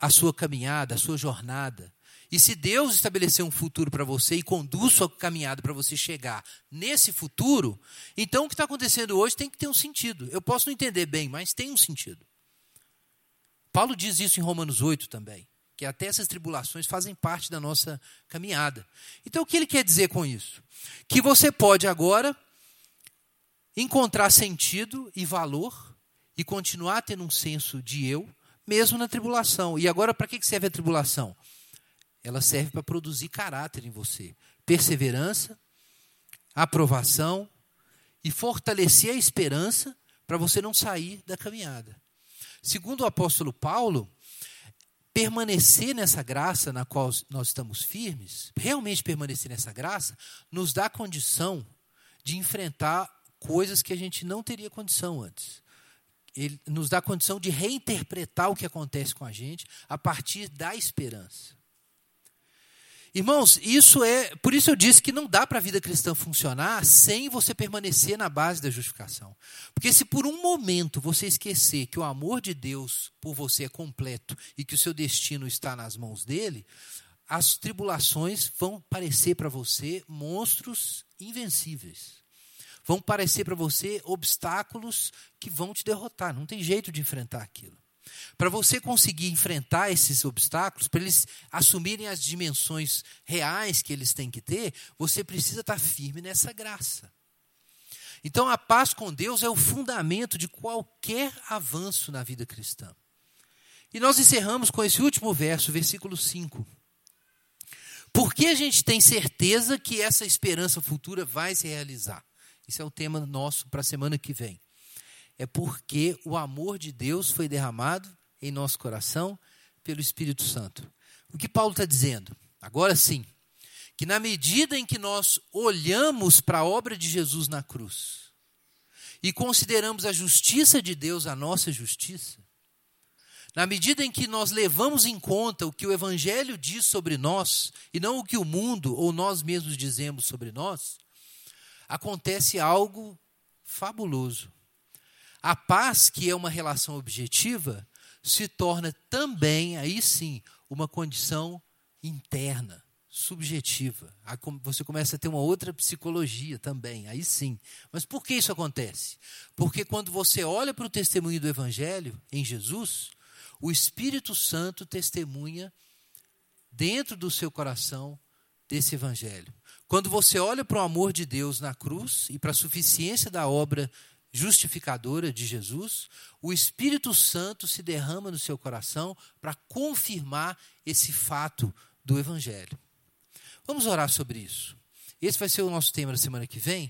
Speaker 1: a sua caminhada, a sua jornada, e se Deus estabeleceu um futuro para você e conduz sua caminhada para você chegar nesse futuro, então o que está acontecendo hoje tem que ter um sentido. Eu posso não entender bem, mas tem um sentido. Paulo diz isso em Romanos 8 também que até essas tribulações fazem parte da nossa caminhada. Então, o que ele quer dizer com isso? Que você pode agora encontrar sentido e valor e continuar tendo um senso de eu, mesmo na tribulação. E agora, para que serve a tribulação? Ela serve para produzir caráter em você, perseverança, aprovação e fortalecer a esperança para você não sair da caminhada. Segundo o apóstolo Paulo, permanecer nessa graça na qual nós estamos firmes, realmente permanecer nessa graça, nos dá condição de enfrentar coisas que a gente não teria condição antes. Ele nos dá condição de reinterpretar o que acontece com a gente a partir da esperança. Irmãos, isso é. Por isso eu disse que não dá para a vida cristã funcionar sem você permanecer na base da justificação. Porque se por um momento você esquecer que o amor de Deus por você é completo e que o seu destino está nas mãos dele, as tribulações vão parecer para você monstros invencíveis. Vão parecer para você obstáculos que vão te derrotar. Não tem jeito de enfrentar aquilo. Para você conseguir enfrentar esses obstáculos, para eles assumirem as dimensões reais que eles têm que ter, você precisa estar firme nessa graça. Então, a paz com Deus é o fundamento de qualquer avanço na vida cristã. E nós encerramos com esse último verso, versículo 5. Por que a gente tem certeza que essa esperança futura vai se realizar? Isso é o tema nosso para a semana que vem. É porque o amor de Deus foi derramado em nosso coração pelo Espírito Santo. O que Paulo está dizendo? Agora sim, que na medida em que nós olhamos para a obra de Jesus na cruz e consideramos a justiça de Deus a nossa justiça, na medida em que nós levamos em conta o que o Evangelho diz sobre nós, e não o que o mundo ou nós mesmos dizemos sobre nós, acontece algo fabuloso. A paz, que é uma relação objetiva, se torna também, aí sim, uma condição interna, subjetiva. Você começa a ter uma outra psicologia também, aí sim. Mas por que isso acontece? Porque quando você olha para o testemunho do Evangelho em Jesus, o Espírito Santo testemunha dentro do seu coração desse evangelho. Quando você olha para o amor de Deus na cruz e para a suficiência da obra justificadora de Jesus, o Espírito Santo se derrama no seu coração para confirmar esse fato do evangelho. Vamos orar sobre isso. Esse vai ser o nosso tema da semana que vem.